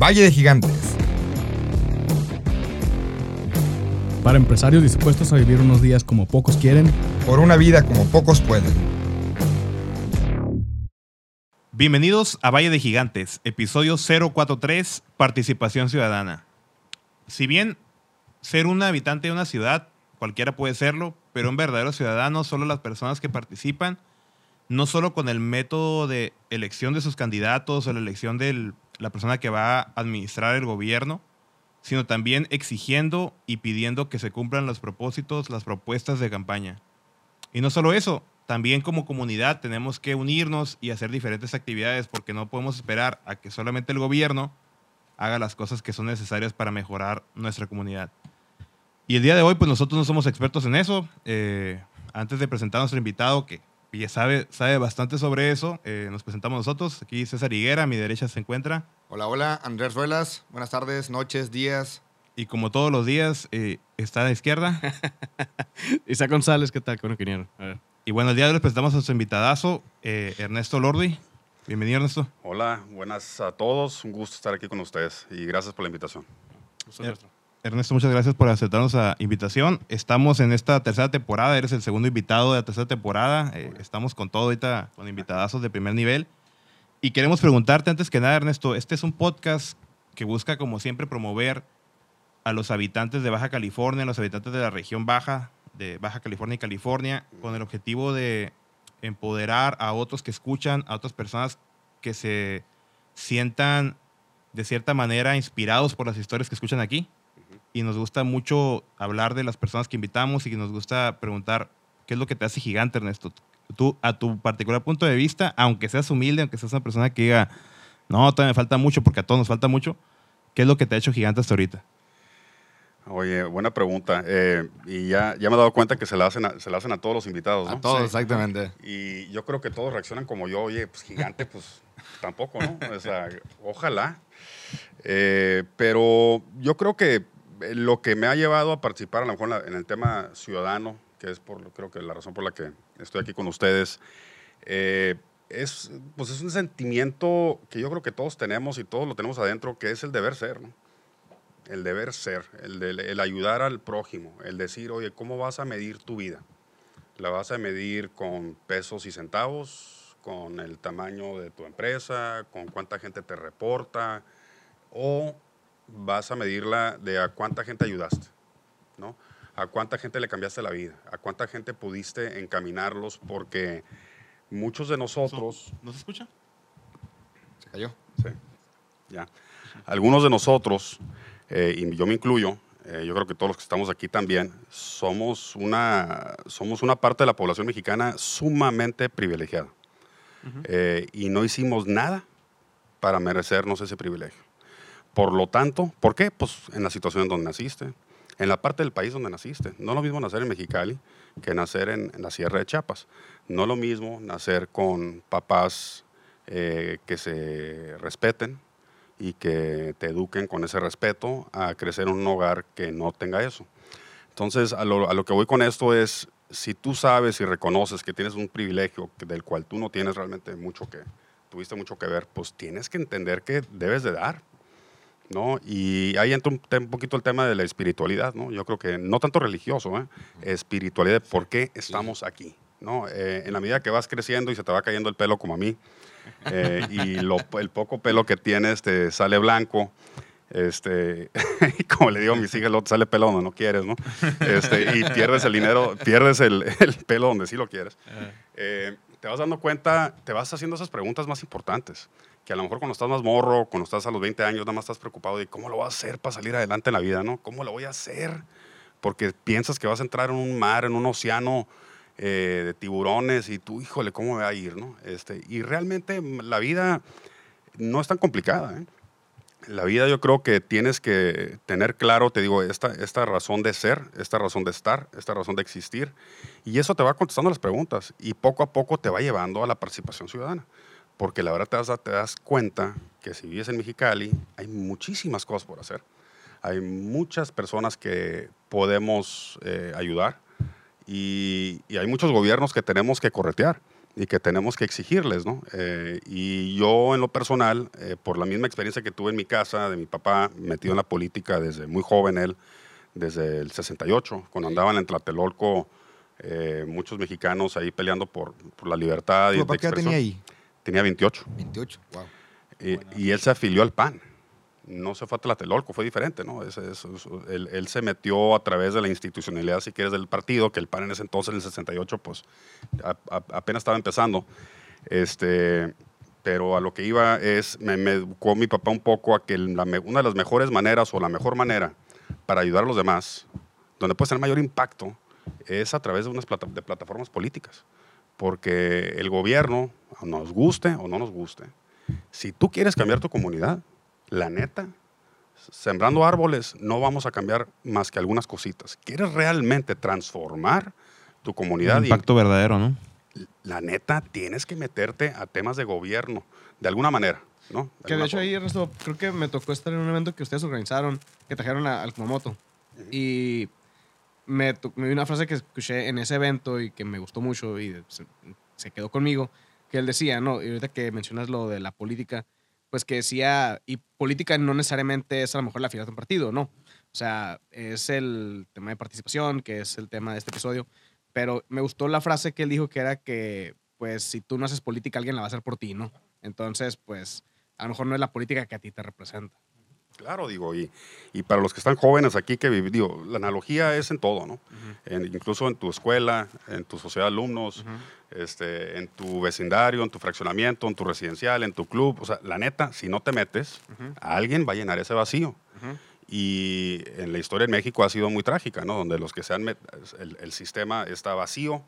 Valle de Gigantes. Para empresarios dispuestos a vivir unos días como pocos quieren. Por una vida como pocos pueden. Bienvenidos a Valle de Gigantes, episodio 043, Participación Ciudadana. Si bien ser un habitante de una ciudad, cualquiera puede serlo, pero un verdadero ciudadano solo las personas que participan, no solo con el método de elección de sus candidatos o la elección de la persona que va a administrar el gobierno, sino también exigiendo y pidiendo que se cumplan los propósitos, las propuestas de campaña. Y no solo eso, también como comunidad tenemos que unirnos y hacer diferentes actividades porque no podemos esperar a que solamente el gobierno haga las cosas que son necesarias para mejorar nuestra comunidad. Y el día de hoy, pues nosotros no somos expertos en eso. Eh, antes de presentar a nuestro invitado, que ya sabe, sabe bastante sobre eso, eh, nos presentamos nosotros. Aquí César Higuera, a mi derecha se encuentra. Hola, hola, Andrés Ruelas. Buenas tardes, noches, días. Y como todos los días, eh, está a la izquierda. Isaac González, ¿qué tal? ¿Cómo Y bueno, el día de hoy les presentamos a nuestro invitadazo, Ernesto Lordi. Bienvenido, Ernesto. Hola, buenas a todos. Un gusto estar aquí con ustedes y gracias por la invitación. Ernesto, muchas gracias por aceptarnos la invitación. Estamos en esta tercera temporada, eres el segundo invitado de la tercera temporada. Eh, estamos con todo ahorita, con invitadazos de primer nivel. Y queremos preguntarte antes que nada, Ernesto, este es un podcast que busca, como siempre, promover a los habitantes de Baja California, a los habitantes de la región baja, de Baja California y California, con el objetivo de empoderar a otros que escuchan, a otras personas que se sientan de cierta manera inspirados por las historias que escuchan aquí y nos gusta mucho hablar de las personas que invitamos y nos gusta preguntar qué es lo que te hace gigante, Ernesto. Tú, a tu particular punto de vista, aunque seas humilde, aunque seas una persona que diga, no, todavía me falta mucho, porque a todos nos falta mucho, ¿qué es lo que te ha hecho gigante hasta ahorita? Oye, buena pregunta. Eh, y ya, ya me he dado cuenta que se la hacen a, se la hacen a todos los invitados, ¿no? A todos, exactamente. Y yo creo que todos reaccionan como yo, oye, pues gigante, pues tampoco, ¿no? O sea, ojalá. Eh, pero yo creo que lo que me ha llevado a participar a lo mejor en el tema ciudadano, que es por, creo que la razón por la que estoy aquí con ustedes, eh, es, pues es un sentimiento que yo creo que todos tenemos y todos lo tenemos adentro, que es el deber ser, ¿no? El deber ser, el, el ayudar al prójimo, el decir, oye, ¿cómo vas a medir tu vida? ¿La vas a medir con pesos y centavos, con el tamaño de tu empresa, con cuánta gente te reporta, o vas a medirla de a cuánta gente ayudaste, ¿no? A cuánta gente le cambiaste la vida, a cuánta gente pudiste encaminarlos, porque muchos de nosotros... ¿No se escucha? Se cayó. Sí, ya. Algunos de nosotros, eh, y yo me incluyo, eh, yo creo que todos los que estamos aquí también, somos una, somos una parte de la población mexicana sumamente privilegiada. Eh, y no hicimos nada para merecernos ese privilegio. Por lo tanto, ¿por qué? Pues en la situación donde naciste, en la parte del país donde naciste. No lo mismo nacer en Mexicali que nacer en, la Sierra de Chiapas. No lo mismo nacer con papás eh, que se respeten y que te eduquen con ese respeto a crecer en un hogar que no tenga eso. Entonces, a lo, a lo que voy con esto es, si tú sabes y reconoces que tienes un privilegio del cual tú no tienes realmente mucho que, tuviste mucho que ver, pues tienes que entender que debes de dar ¿no? Y ahí entra un, poquito el tema de la espiritualidad, ¿no? Yo creo que no tanto religioso, ¿eh? espiritualidad, ¿por qué estamos aquí? ¿no? Eh, en la medida que vas creciendo y se te va cayendo el pelo como a mí, eh, y el poco pelo que tienes te sale blanco, este, como le digo a mis hijas, te sale pelo donde no quieres, ¿no? Este, y pierdes el dinero, pierdes el, el pelo donde sí lo quieres. Eh, te vas dando cuenta, te vas haciendo esas preguntas más importantes que a lo mejor cuando estás más morro, cuando estás a los 20 años, nada más estás preocupado de cómo lo voy a hacer para salir adelante en la vida, ¿no? ¿Cómo lo voy a hacer? Porque piensas que vas a entrar en un mar, en un océano eh, de tiburones y tú, híjole, ¿cómo me va a ir, no? Este, y realmente la vida no es tan complicada, ¿eh? La vida yo creo que tienes que tener claro, te digo, esta, esta razón de ser, esta razón de estar, esta razón de existir, y eso te va contestando las preguntas y poco a poco te va llevando a la participación ciudadana porque la verdad te das, te das cuenta que si vives en Mexicali hay muchísimas cosas por hacer. Hay muchas personas que podemos eh, ayudar y, hay muchos gobiernos que tenemos que corretear. y que tenemos que exigirles, ¿no? Eh, y yo en lo personal, eh, por la misma experiencia que tuve en mi casa, de mi papá metido en la política desde muy joven él, desde el 68, cuando andaban en Tlatelolco eh, muchos mexicanos ahí peleando por, por la libertad. ¿Tu y papá qué tenía ahí? Tenía 28. 28, wow. Y, y él se afilió al PAN. No se fue a Tlatelolco, fue diferente, ¿no? Ese- eso- eso- él, él se metió a través de la institucionalidad, si quieres, del partido, que el PAN en ese entonces, en el 68, pues a- a- apenas estaba empezando. Este, pero a lo que iba es, me, me educó mi papá un poco a que la una de las mejores maneras o la mejor manera para ayudar a los demás, donde puedes tener mayor impacto, es a través de unas plata- de plataformas políticas. Porque el gobierno, nos guste o no nos guste, si tú quieres cambiar tu comunidad, la neta, sembrando árboles no vamos a cambiar más que algunas cositas. ¿Quieres realmente transformar tu comunidad? Un y- impacto verdadero, ¿no? la neta, tienes que meterte a temas de gobierno, de alguna manera, ¿no? Que de hecho forma. ahí, Ernesto, creo que me tocó estar en un evento que ustedes organizaron, que trajeron a- al Kumamoto. Y me, me una frase que escuché en ese evento y que me gustó mucho y se, quedó conmigo, que él decía, ¿no? Y ahorita que mencionas lo de la política, pues que decía, y política no necesariamente es a lo mejor la filiación de un partido, ¿no? O sea, es el tema de participación, que es el tema de este episodio. Pero me gustó la frase que él dijo que era que, pues, si tú no haces política, alguien la va a hacer por ti, ¿no? Entonces, pues, a lo mejor no es la política que a ti te representa. Claro, digo, y, y para los que están jóvenes aquí que digo, la analogía es en todo, ¿no? En- incluso en tu escuela, en tu sociedad de alumnos, este, en tu vecindario, en tu fraccionamiento, en tu residencial, en tu club. O sea, la neta, si no te metes, alguien va a llenar ese vacío. Y en la historia en México ha sido muy trágica, ¿no? Donde los que se han met- el, el sistema está vacío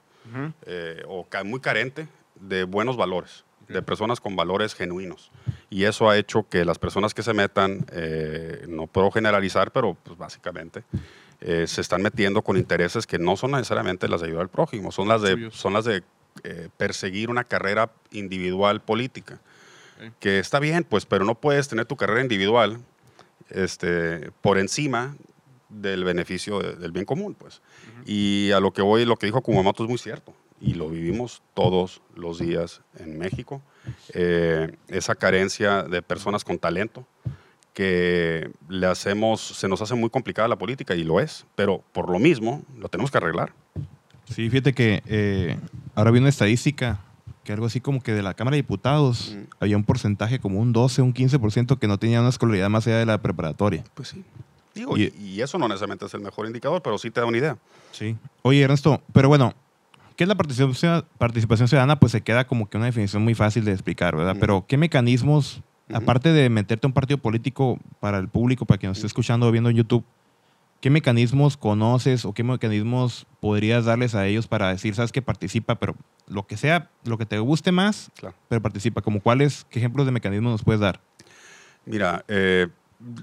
eh, o ca- muy carente de buenos valores, de personas con valores genuinos. Y eso ha hecho que las personas que se metan, eh, no puedo generalizar, pero pues básicamente eh, se están metiendo con intereses que no son necesariamente las de ayudar al prójimo, son las de, son las de eh, perseguir una carrera individual política. Que está bien, pues, pero no puedes tener tu carrera individual este, por encima del beneficio de- del bien común, pues. Y a lo que voy, lo que dijo Kumamoto es muy cierto. Y lo vivimos todos los días en México. Eh, esa carencia de personas con talento que le hacemos, se nos hace muy complicada la política y lo es, pero por lo mismo lo tenemos que arreglar. Sí, fíjate que eh, ahora vi una estadística que algo así como que de la Cámara de Diputados Mm. había un porcentaje como un 12, un 15% que no tenía una escolaridad más allá de la preparatoria. Pues sí. Digo, Y- eso no necesariamente es el mejor indicador, pero sí te da una idea. Sí. Oye, Ernesto, pero bueno, ¿qué es la participación, participación ciudadana? Pues se queda como que una definición muy fácil de explicar, ¿verdad? Pero ¿qué mecanismos, aparte de meterte a un partido político para el público, para quien nos esté escuchando o viendo en YouTube, ¿qué mecanismos conoces o qué mecanismos podrías darles a ellos para decir, sabes que participa, pero lo que sea, lo que te guste más, Claro. pero participa? ¿Como cuáles, qué ejemplos de mecanismos nos puedes dar? Mira, eh,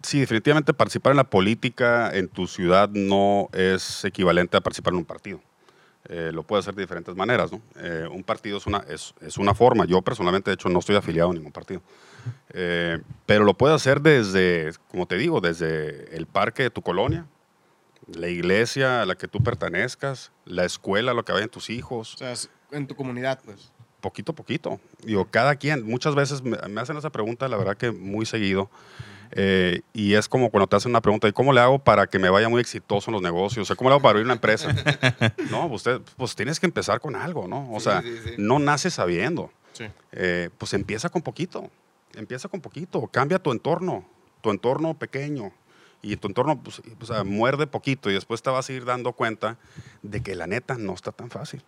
sí, definitivamente participar en la política en tu ciudad no es equivalente a participar en un partido. Eh, lo puedes hacer de diferentes maneras, ¿no? Eh, un partido es una, es, es una forma. Yo personalmente, de hecho, no estoy afiliado a ningún partido. Eh, pero lo puedes hacer desde, como te digo, desde el parque de tu colonia, la iglesia a la que tú pertenezcas, la escuela a la que vayan tus hijos, O sea, en tu comunidad, pues. poquito a poquito. Digo, cada quien, muchas veces me, me hacen esa pregunta, la verdad que muy seguido. Eh, y es como cuando te hacen una pregunta, ¿y cómo le hago para que me vaya muy exitoso en los negocios? O sea, ¿cómo le hago para abrir una empresa? no, usted, pues tienes que empezar con algo, ¿no? O Sí, sea, sí, sí. no naces sabiendo. Eh, pues empieza con poquito, empieza con poquito, cambia tu entorno, tu entorno pequeño. Y tu entorno, pues, o sea, muerde poquito y después te vas a ir dando cuenta de que la neta no está tan fácil.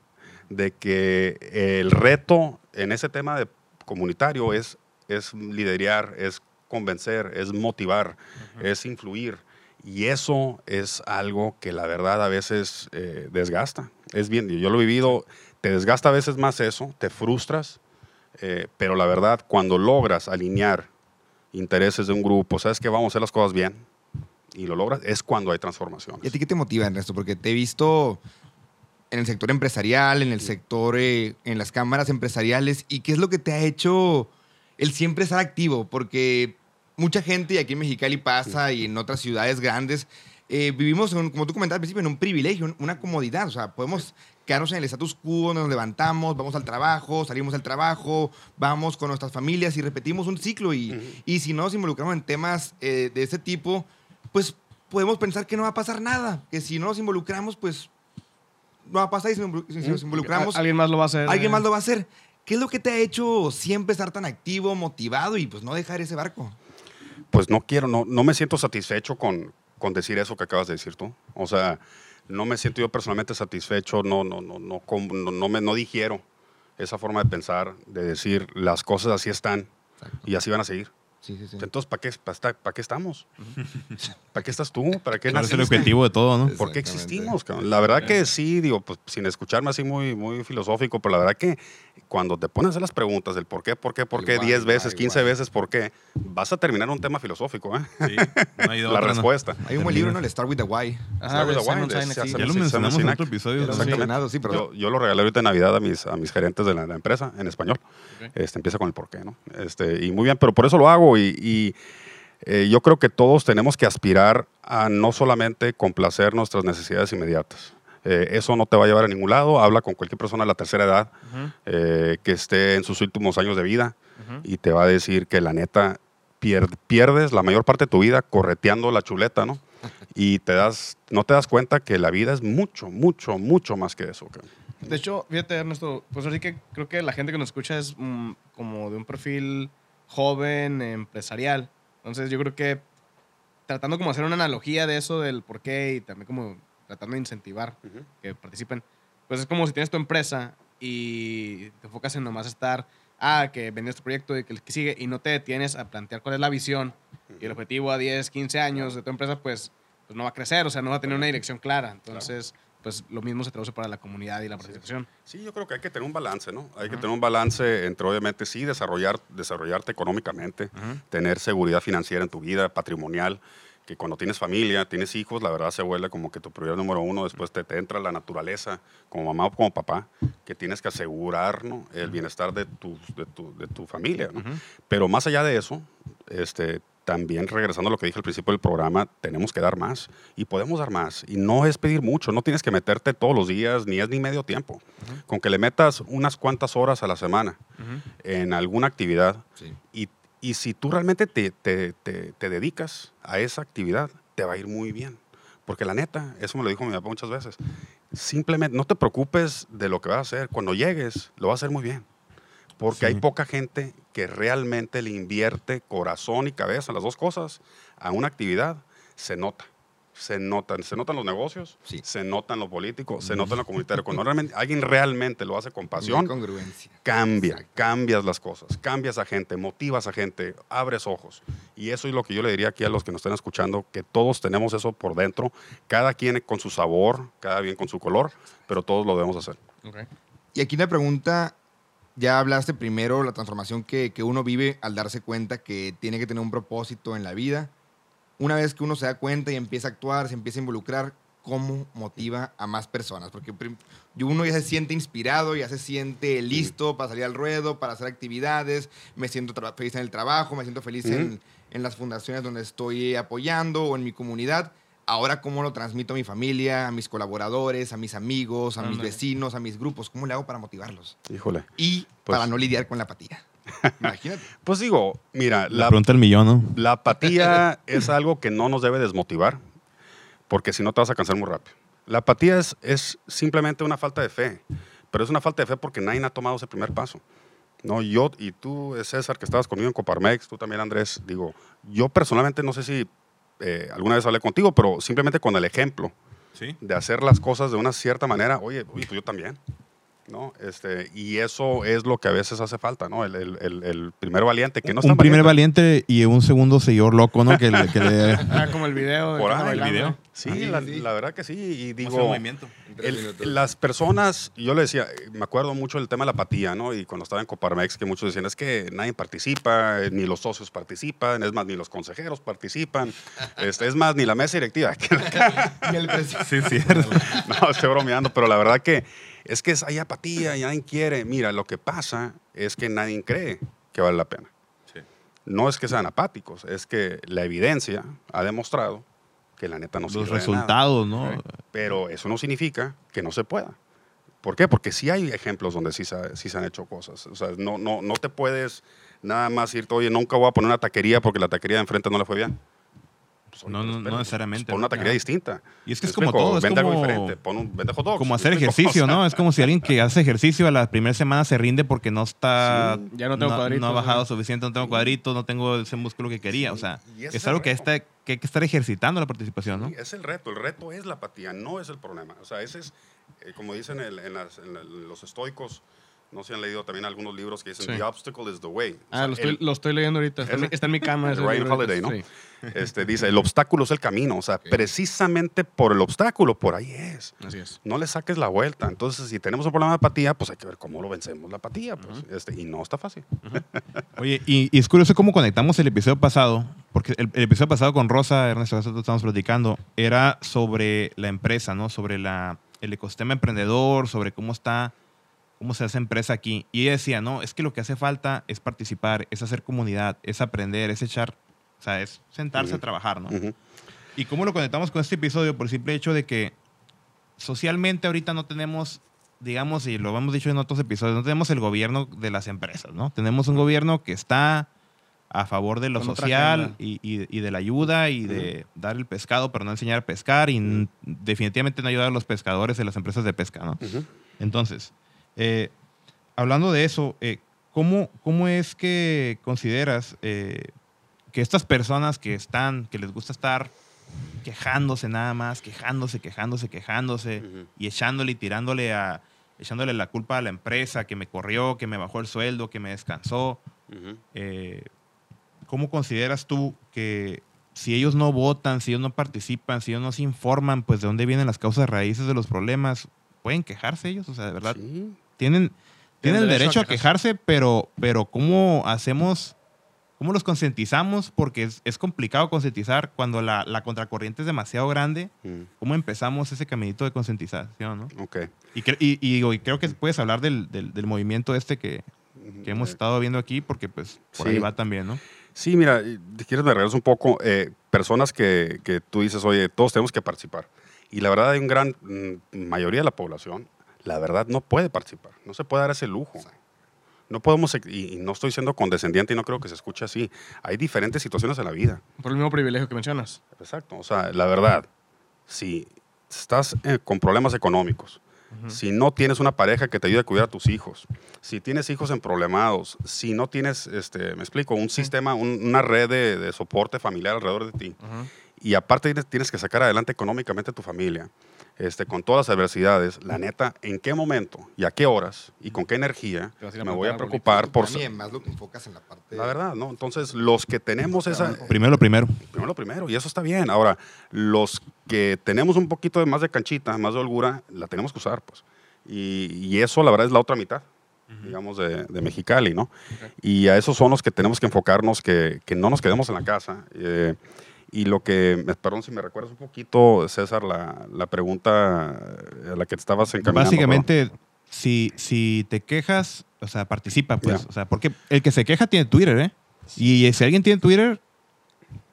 De que el reto en ese tema de comunitario es, es liderar, es convencer, es motivar, es influir. Y eso es algo que la verdad a veces eh, desgasta. Es bien, yo lo he vivido, te desgasta a veces más eso, te frustras, eh, pero la verdad, cuando logras alinear intereses de un grupo, sabes que vamos a hacer las cosas bien y lo logras, es cuando hay transformaciones. ¿Y a ti qué te motiva, Ernesto? Porque te he visto en el sector empresarial, en el sector, eh, en las cámaras empresariales, y qué es lo que te ha hecho el siempre estar activo, porque mucha gente, y aquí en Mexicali pasa, y en otras ciudades grandes, eh, vivimos, en como tú comentabas al principio, en un privilegio, una comodidad, o sea, podemos quedarnos en el status quo, nos levantamos, vamos al trabajo, salimos del trabajo, vamos con nuestras familias y repetimos un ciclo. Y, y si no nos involucramos en temas eh, de ese tipo, pues podemos pensar que no va a pasar nada, que si no nos involucramos, pues no va a pasar y si nos- involucramos, Al- Alguien más lo va a hacer. alguien eh. más lo va a hacer. ¿Qué es lo que te ha hecho siempre estar tan activo, motivado y pues no dejar ese barco? Pues no quiero, no, no me siento satisfecho con, con decir eso que acabas de decir tú. O sea, no me siento yo personalmente satisfecho, no, no, no, no, no, no me, no digiero esa forma de pensar, de decir las cosas así están y así van a seguir. Sí, sí, sí. Entonces, ¿para qué, para, para qué estamos? ¿Para qué estás tú? ¿Para qué ¿Cuál es el objetivo de todo, no? ¿Por qué existimos? cabrón? La verdad que sí, digo, pues sin escucharme así muy, muy filosófico, pero la verdad que cuando te pones a hacer las preguntas del por qué, por qué, por qué, Igual, 10 veces, igual, 15 igual. veces, por qué, vas a terminar un tema filosófico, ¿eh? Sí, no hay La otra, ¿no? respuesta. Hay un buen libro, ¿no? El Start with the Why. Ajá, Start with the de- Ya lo mencionamos en mencionado, sí, pero Yo, yo lo regalé ahorita en Navidad a mis, a mis gerentes de la, la empresa en español. Este, empieza con el por qué, ¿no? Este, y muy bien, pero por eso lo hago y, y, eh, yo creo que todos tenemos que aspirar a no solamente complacer nuestras necesidades inmediatas. Eh, eso no te va a llevar a ningún lado. Habla con cualquier persona de la tercera edad Ujú, eh, que esté en sus últimos años de vida ujú. y te va a decir que la neta pier- pierdes la mayor parte de tu vida correteando la chuleta, ¿no? Y te das, no te das cuenta que la vida es mucho, mucho, mucho más que eso. cabrón. De hecho, fíjate, Ernesto, pues así que creo que la gente que nos escucha es mm, como de un perfil joven, empresarial. Entonces, yo creo que tratando como hacer una analogía de eso, del por qué y también como tratando de incentivar que participen, pues es como si tienes tu empresa y te enfocas en nomás estar, ah, que vendes tu proyecto y que el que sigue y no te detienes a plantear cuál es la visión y el objetivo a 10, 15 años de tu empresa, pues, pues no va a crecer, o sea, no va a tener una dirección clara. Entonces, pues lo mismo se traduce para la comunidad y la participación. Sí, yo creo que hay que tener un balance, ¿no? Hay que tener un balance entre, obviamente, sí, desarrollar, desarrollarte económicamente, tener seguridad financiera en tu vida, patrimonial, que cuando tienes familia, tienes hijos, la verdad se vuelve como que tu prioridad número uno, después te, te entra la naturaleza, como mamá o como papá, que tienes que asegurar ¿no? el bienestar de tu, de tu, de tu familia, ¿no? Pero más allá de eso, este, también regresando a lo que dije al principio del programa, tenemos que dar más y podemos dar más. Y no es pedir mucho, no tienes que meterte todos los días, ni es ni medio tiempo. Con que le metas unas cuantas horas a la semana en alguna actividad Sí. y, y si tú realmente te, te- te- te dedicas a esa actividad, te va a ir muy bien. Porque la neta, eso me lo dijo mi papá muchas veces, simplemente no te preocupes de lo que vas a hacer. Cuando llegues, lo vas a hacer muy bien. Porque Sí. hay poca gente que realmente le invierte corazón y cabeza, las dos cosas, a una actividad. Se nota. Se notan, se notan los negocios, Sí. se notan los políticos, se notan los comunitarios. Cuando realmente, alguien realmente lo hace con pasión, congruencia. cambia, Exacto. cambias las cosas, cambias a gente, motivas a gente, abres ojos. Y eso es lo que yo le diría aquí a los que nos estén escuchando, que todos tenemos eso por dentro, cada quien con su sabor, cada quien con su color, pero todos lo debemos hacer. Y aquí la pregunta, ya hablaste primero la transformación que, que uno vive al darse cuenta que tiene que tener un propósito en la vida. Una vez que uno se da cuenta y empieza a actuar, se empieza a involucrar, ¿cómo motiva a más personas? Porque uno ya se siente inspirado, ya se siente listo para salir al ruedo, para hacer actividades, me siento feliz en el trabajo, me siento feliz en, en las fundaciones donde estoy apoyando o en mi comunidad. Ahora, ¿cómo lo transmito a mi familia, a mis colaboradores, a mis amigos, a mis vecinos, a mis grupos? ¿Cómo le hago para motivarlos? Híjole. Y Pues- para no lidiar con la apatía. Imagínate. Pues digo, mira, La la, pregunta del millón, ¿no? la apatía es algo que no nos debe desmotivar, porque si no te vas a cansar muy rápido. La apatía es, es simplemente una falta de fe, pero es una falta de fe porque nadie ha tomado ese primer paso. No, yo y tú, eh, César, que estabas conmigo en Coparmex, tú también, Andrés, digo, yo personalmente no sé si eh, alguna vez hablé contigo, pero simplemente con el ejemplo Sí. de hacer las cosas de una cierta manera, oye, oye, pues yo también. ¿No? Este, y eso es lo que a veces hace falta, ¿no? El, el- el- el primer valiente, que no un tan primer valiente. valiente y un segundo seguidor loco, ¿no? Que, le- que le... Ah, como el video. de Por que ahí, anda el video. Sí, Sí, la, sí. la verdad que sí. Y digo, movimiento. el- las personas, yo le decía, me acuerdo mucho del tema de la apatía, ¿no? Y cuando estaba en Coparmex, que muchos decían, es que nadie participa, eh, ni los socios participan, es más, ni los consejeros participan, este, es más, ni la mesa directiva. Y el presidente. Sí, cierto. no, estoy bromeando, pero la verdad que es que hay apatía y nadie quiere. Mira, lo que pasa es que nadie cree que vale la pena. Sí. No es que sean apáticos, es que la evidencia ha demostrado que la neta no Los sirve de nada. resultados, ¿no? Pero eso no significa que no se pueda. ¿Por qué? Porque sí hay ejemplos donde sí se, sí se han hecho cosas. O sea, no, no, no te puedes nada más irte, oye, nunca voy a poner una taquería porque la taquería de enfrente no le fue bien. Pues, oye, No, no, no espérate, necesariamente, pues, pon una taquería distinta. Y es que ¿Me es como explico? todo, es Vende algo como- diferente. Pon un, vende hot dogs. Como ¿me hacer ejercicio, ¿no? Es como si alguien que hace ejercicio a la primera semana se rinde porque no está. Sí. Ya no tengo cuadritos, No ha bajado ¿no? suficiente, no tengo cuadritos, no tengo ese músculo que quería. O sea, es algo que, está, que hay que estar ejercitando la participación, ¿no? Sí, es el reto. El reto es la apatía, no es el problema. O sea, ese es, eh, como dicen el- en, las- en la- los estoicos, no sé si han leído también algunos libros que dicen, Sí. the obstacle is the way. O Ah, sea, lo estoy, el- lo estoy leyendo ahorita. Está, en mi- Ese. está en mi cama. ese Ryan Holiday, ¿no? sí. Este, dice, el obstáculo es el camino. O sea, precisamente por el obstáculo, por ahí es. Así es. No le saques la vuelta. Entonces, si tenemos un problema de apatía, pues hay que ver cómo lo vencemos la apatía. Pues, este, y no está fácil. Oye, y, y es curioso cómo conectamos el episodio pasado, porque el, el episodio pasado con Rosa, Ernesto, estamos platicando, era sobre la empresa, ¿no? Sobre la, el ecosistema emprendedor, sobre cómo está, cómo se hace empresa aquí. Y ella decía, no, es que lo que hace falta es participar, es hacer comunidad, es aprender, es echar, o sea, es sentarse a Ujú. trabajar, ¿no? Ujú. ¿Y cómo lo conectamos con este episodio? Por el simple hecho de que socialmente ahorita no tenemos, digamos, y lo hemos dicho en otros episodios, no tenemos el gobierno de las empresas, ¿no? Tenemos un gobierno que está a favor de lo social y, y- y de la ayuda y de dar el pescado, pero no enseñar a pescar y definitivamente no ayudar a los pescadores de las empresas de pesca, ¿no? Entonces, eh, hablando de eso, eh, ¿cómo, ¿cómo es que consideras eh, que estas personas que están, que les gusta estar quejándose nada más, quejándose, quejándose, quejándose y echándole y tirándole a echándole la culpa a la empresa que me corrió, que me bajó el sueldo, que me descansó, eh, ¿cómo consideras tú que si ellos no votan, si ellos no participan, si ellos no se informan, pues de dónde vienen las causas raíces de los problemas, pueden quejarse ellos? O sea, de verdad, Sí. tienen, tienen el derecho a quejarse. quejarse, pero, pero ¿cómo hacemos, cómo los concientizamos? Porque es, es complicado concientizar cuando la, la contracorriente es demasiado grande. Mm. ¿Cómo empezamos ese caminito de concientización? ¿no? Ok. Y, cre- y, y y creo que puedes hablar del, del, del movimiento este que, que hemos Eh, estado viendo aquí, porque pues por ahí Sí. va también, ¿no? Sí, mira, si quieres me regreso un poco. eh, personas que, que tú dices, oye, todos tenemos que participar. Y la verdad hay un gran mm, mayoría de la población, la verdad no puede participar, no se puede dar ese lujo. No podemos, y, no estoy siendo condescendiente y no creo que se escuche así. Hay diferentes situaciones en la vida. Por el mismo privilegio que mencionas. Exacto. O sea, la verdad, si estás eh, con problemas económicos, si no tienes una pareja que te ayude a cuidar a tus hijos, si tienes hijos en problemados, si no tienes, este, me explico, un sistema, un- una red de, de soporte familiar alrededor de ti, Ujú. Y aparte tienes, que sacar adelante económicamente a tu familia, este, con todas las adversidades, la neta, ¿en qué momento y a qué horas y con qué energía me voy a preocupar por... Y además lo que enfocas en la parte... La verdad, ¿no? Entonces, los que tenemos esa, Primero lo primero. primero lo primero, y eso está bien. Ahora, los que tenemos un poquito de más de canchita, más de holgura, la tenemos que usar, pues. Y, y eso, la verdad, es la otra mitad, digamos, de, de Mexicali, ¿no? Y a esos son los que tenemos que enfocarnos, que, que no nos quedemos en la casa. Eh, y lo que, perdón si me recuerdas un poquito, César, la, la pregunta a la que te estabas encaminando. Básicamente, si, si te quejas, o sea, participa, pues. Ya. O sea, porque el que se queja tiene Twitter, ¿eh? Y si alguien tiene Twitter,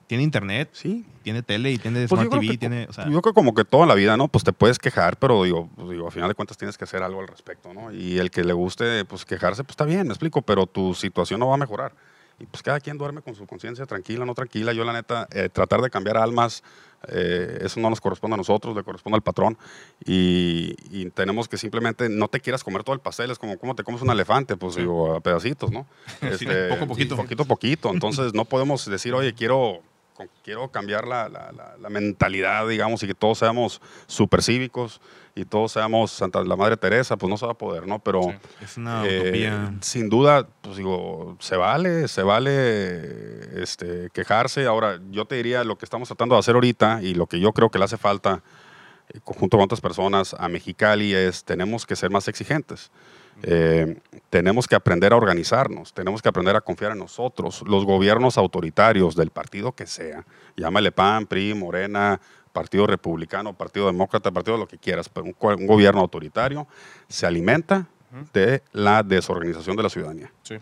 tiene internet, Sí, tiene tele y tiene Pues Smart TV, que tiene, o sea, yo creo que como que toda la vida, ¿no? Pues te puedes quejar, pero digo, pues digo, a final de cuentas tienes que hacer algo al respecto, ¿no? Y el que le guste, pues quejarse, pues está bien, me explico, pero tu situación no va a mejorar. Y pues cada quien duerme con su conciencia tranquila, no tranquila. Yo la neta, eh, tratar de cambiar almas, eh, eso no nos corresponde a nosotros, le corresponde al patrón. Y, y tenemos que simplemente, no te quieras comer todo el pastel, es como cómo te comes un elefante, pues digo, a pedacitos, ¿no? Sí, poco a poquito. Poquito a poquito. Entonces no podemos decir, oye, quiero quiero cambiar la, la- la- la mentalidad, digamos, y que todos seamos supercívicos y todos seamos Santa la Madre Teresa, pues no se va a poder, ¿no? Pero Sí. es una eh, utopía. sin duda, pues digo, se vale, se vale este, quejarse. Ahora, yo te diría lo que estamos tratando de hacer ahorita y lo que yo creo que le hace falta, eh, conjunto con otras personas, a Mexicali es, tenemos que ser más exigentes. Eh, tenemos que aprender a organizarnos, tenemos que aprender a confiar en nosotros. Los gobiernos autoritarios del partido que sea, llámale PAN, PRI, Morena, Partido Republicano, Partido Demócrata, Partido lo que quieras, pero un, gobierno autoritario se alimenta de la desorganización de la ciudadanía. Sí.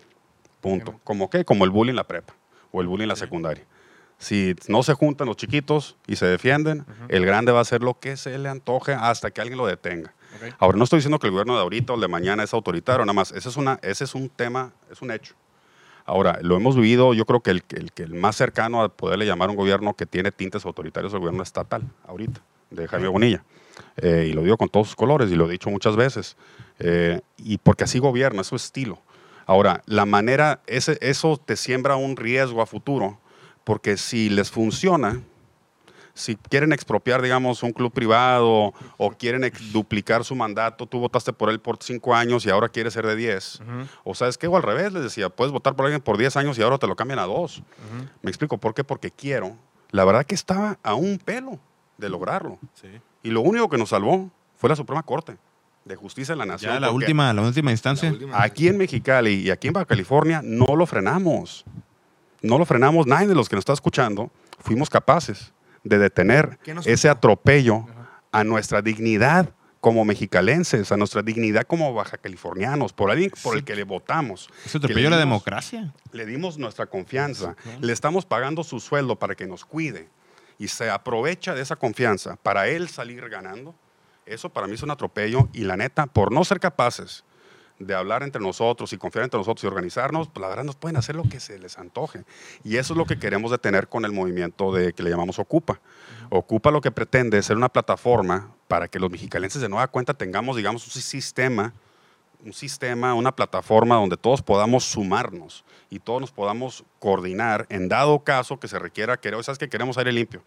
Punto. ¿Como qué? Como el bullying en la prepa o el bullying en la secundaria. Si no se juntan los chiquitos y se defienden, el grande va a hacer lo que se le antoje hasta que alguien lo detenga. Ahora, no estoy diciendo que el gobierno de ahorita o el de mañana es autoritario, nada más. Ese es, una, ese es un tema, es un hecho. Ahora, lo hemos vivido, yo creo que el, que el, el más cercano a poderle llamar a un gobierno que tiene tintes autoritarios es el gobierno estatal, ahorita, de Jaime Bonilla. Eh, y lo digo con todos sus colores, y lo he dicho muchas veces. Eh, y porque así gobierna, es su estilo. Ahora, la manera, ese, eso te siembra un riesgo a futuro, porque si les funciona, si quieren expropiar, digamos, un club privado o quieren duplicar su mandato, tú votaste por él por cinco años y ahora quieres ser de 10. O sabes que o al revés, les decía, puedes votar por alguien por 10 años y ahora te lo cambian a dos. Me explico por qué, porque quiero. La verdad que estaba a un pelo de lograrlo. Sí. Y lo único que nos salvó fue la Suprema Corte de Justicia de la Nación. Ya la última, la última instancia. La última. Aquí en Mexicali y aquí en Baja California no lo frenamos. No lo frenamos. Nadie de los que nos está escuchando fuimos capaces de detener ¿Qué nos ese atropello a nuestra dignidad como mexicalenses, a nuestra dignidad como baja californianos, por alguien por el que le votamos. Eso le la democracia. le dimos nuestra confianza, le estamos pagando su sueldo para que nos cuide y se aprovecha de esa confianza para él salir ganando, eso para mí es un atropello y la neta, por no ser capaces de hablar entre nosotros y confiar entre nosotros y organizarnos, pues la verdad nos pueden hacer lo que se les antoje. Y eso es lo que queremos detener con el movimiento de, que le llamamos Ocupa. Ocupa lo que pretende es ser una plataforma para que los mexicalenses de nueva cuenta tengamos, digamos, un sistema un sistema, una plataforma donde todos podamos sumarnos y todos nos podamos coordinar en dado caso que se requiera, que, ¿sabes que Queremos aire limpio.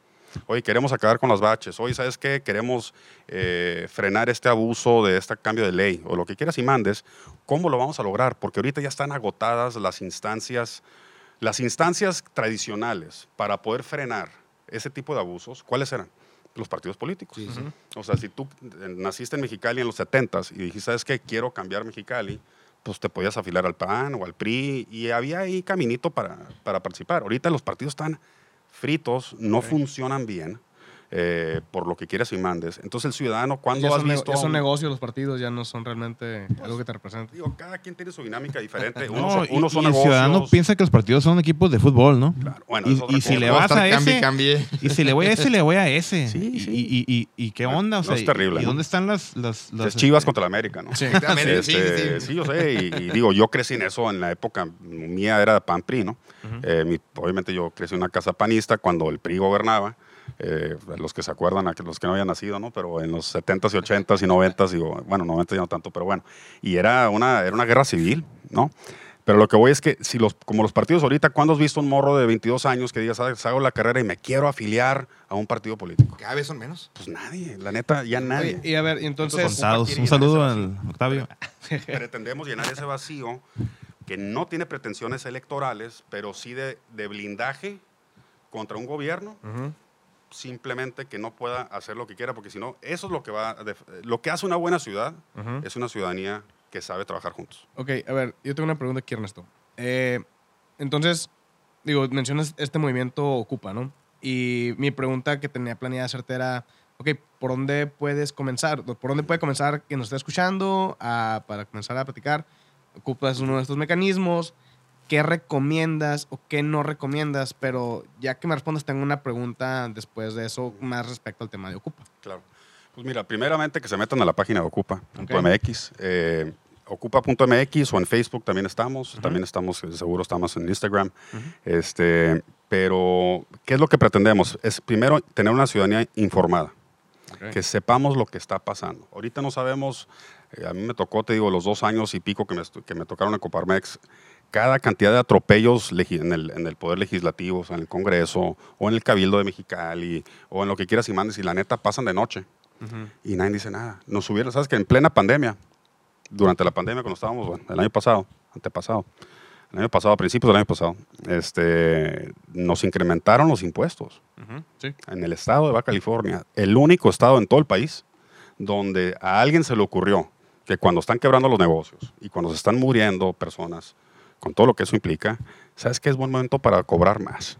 Hoy queremos acabar con las baches. Hoy, ¿sabes qué? Queremos eh, frenar este abuso de este cambio de ley o lo que quieras y mandes. ¿Cómo lo vamos a lograr? Porque ahorita ya están agotadas las instancias, las instancias tradicionales para poder frenar ese tipo de abusos. ¿Cuáles eran? Los partidos políticos. Sí, sí. O sea, si tú eh, naciste en Mexicali en los 70s y dijiste, ¿sabes qué? Quiero cambiar Mexicali, pues te podías afilar al PAN o al PRI y había ahí caminito para, para participar. Ahorita los partidos están fritos, no funcionan bien, eh, por lo que quieras y mandes. Entonces el ciudadano, cuando has visto... un- negocios los partidos, ya no son realmente algo que te representa. Digo, cada quien tiene su dinámica diferente. Unos No, y- unos son y el ciudadano negocios. piensa que los partidos son equipos de fútbol, ¿no? Claro, bueno, y, y si le vas a cambie, ese, cambie. y si le voy a ese, le voy a ese. Sí, y, sí. y- y- y qué onda? O No, sea, es terrible, ¿Y ¿no? dónde están las... las, las Es Chivas este, contra la América, ¿no? Sí. Sí, Este, sí, sí, yo sé, y, y digo, yo crecí en eso en la época mía, era PAN PRI, ¿no? Eh, mi- obviamente yo crecí en una casa panista cuando el PRI gobernaba, eh, los que se acuerdan, a los que no habían nacido, ¿no? Pero en los 70s y 80s y 90s, digo, bueno, 90 ya no tanto, pero bueno, y era una, era una guerra civil, ¿no? Pero lo que voy es que, si los, como los partidos ahorita, ¿cuándo has visto un morro de 22 años que diga, sabes, hago la carrera y me quiero afiliar a un partido político? Cada vez son menos. Pues nadie, la neta, ya nadie. Oye, y a ver, entonces, Contados. quiere Un llenar saludo al Octavio. pretendemos llenar ese vacío que no tiene pretensiones electorales, pero sí de, de blindaje contra un gobierno, Ujú. Simplemente que no pueda hacer lo que quiera, porque si no, eso es lo que va, a lo que hace una buena ciudad, es una ciudadanía que sabe trabajar juntos. Ok, a ver, yo tengo una pregunta aquí, Ernesto. Eh, entonces, digo, mencionas este movimiento Ocupa, ¿no? Y mi pregunta que tenía planeada hacerte era, ok, ¿por dónde puedes comenzar? ¿Por dónde puede comenzar quien nos está escuchando a- para comenzar a platicar? Ocupa es uno de estos mecanismos. ¿Qué recomiendas o qué no recomiendas? Pero ya que me respondas, tengo una pregunta después de eso más respecto al tema de Ocupa. Claro. Pues mira, primeramente que se metan a la página de ocupa.mx. eh, ocupa.mx o en Facebook también estamos. También estamos, eh, seguro estamos en Instagram. este, pero, ¿qué es lo que pretendemos? Es primero tener una ciudadanía informada. Que sepamos lo que está pasando. Ahorita no sabemos, eh, a mí me tocó, te digo, los dos años y pico que me, que me tocaron en Coparmex, cada cantidad de atropellos en el, en el Poder Legislativo, o sea, en el Congreso, o en el Cabildo de Mexicali, o en lo que quieras y mandes, y la neta pasan de noche y nadie dice nada. Nos subieron, ¿sabes que En plena pandemia, durante la pandemia, cuando estábamos, bueno, el año pasado, antepasado, el año pasado, a principios del año pasado, este, nos incrementaron los impuestos Sí. en el estado de Baja California, el único estado en todo el país donde a alguien se le ocurrió que cuando están quebrando los negocios y cuando se están muriendo personas, con todo lo que eso implica, ¿sabes que es buen momento para cobrar más?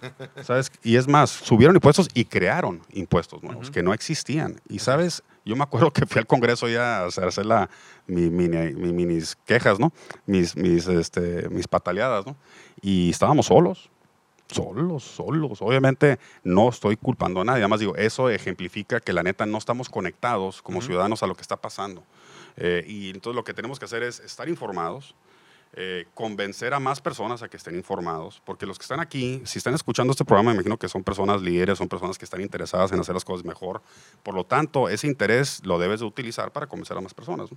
¿Sabes? Y es más, subieron impuestos y crearon impuestos nuevos que no existían. Y sabes, yo me acuerdo que fui al Congreso ya a hacer la, mi, mini- mi- mis quejas, ¿no? Mis, mis, este, mis pataleadas, ¿no? Y estábamos solos. solos, solos. Obviamente no estoy culpando a nadie, además digo, eso ejemplifica que la neta no estamos conectados como ciudadanos a lo que está pasando. Eh, y entonces lo que tenemos que hacer es estar informados, eh, convencer a más personas a que estén informados, porque los que están aquí, si están escuchando este programa, me imagino que son personas líderes, son personas que están interesadas en hacer las cosas mejor. Por lo tanto, ese interés lo debes de utilizar para convencer a más personas.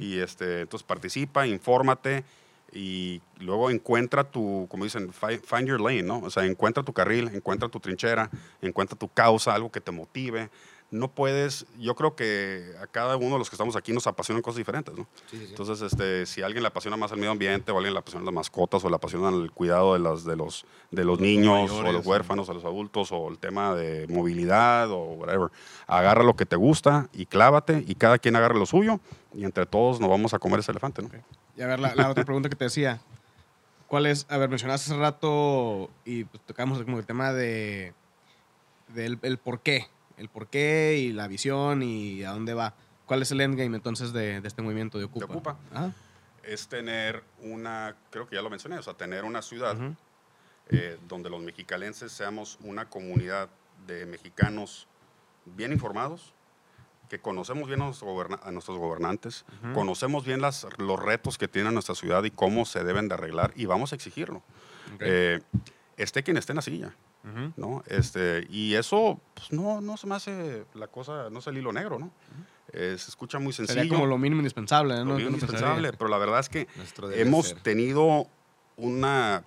Y este, entonces participa, infórmate y luego encuentra tu, como dicen, fi- find your lane, ¿no? O sea, encuentra tu carril, encuentra tu trinchera, encuentra tu causa, algo que te motive. No puedes, yo creo que a cada uno de los que estamos aquí nos apasionan cosas diferentes, ¿no? Entonces, este, si a alguien le apasiona más el medio ambiente, o a alguien le apasionan las mascotas, o le apasionan el cuidado de, las, de, los, de los niños, o los sí. huérfanos, o los adultos, o el tema de movilidad, o whatever, agarra lo que te gusta y clávate, y cada quien agarra lo suyo, y entre todos nos vamos a comer ese elefante, ¿no? Y a ver, la, la otra pregunta que te decía. ¿Cuál es? A ver, mencionaste hace rato y pues, tocamos como el tema de del el por qué. El por qué y la visión y a dónde va. ¿Cuál es el endgame entonces de, de este movimiento de Ocupa? Ocupa. Ah, es tener una, creo que ya lo mencioné, o sea, tener una ciudad ujú. eh, donde los mexicalenses seamos una comunidad de mexicanos bien informados, que conocemos bien a, nuestros gobernantes, Ujú. conocemos bien las, los retos que tiene nuestra ciudad y cómo se deben de arreglar y vamos a exigirlo. Ok. Eh, esté quien esté en la silla, ¿no? Este, y eso pues, no, no se me hace la cosa, no es el hilo negro, ¿no? Eh, se escucha muy sencillo. Sería como lo mínimo indispensable, ¿no? lo uno indispensable, pero la verdad es que hemos ser. tenido una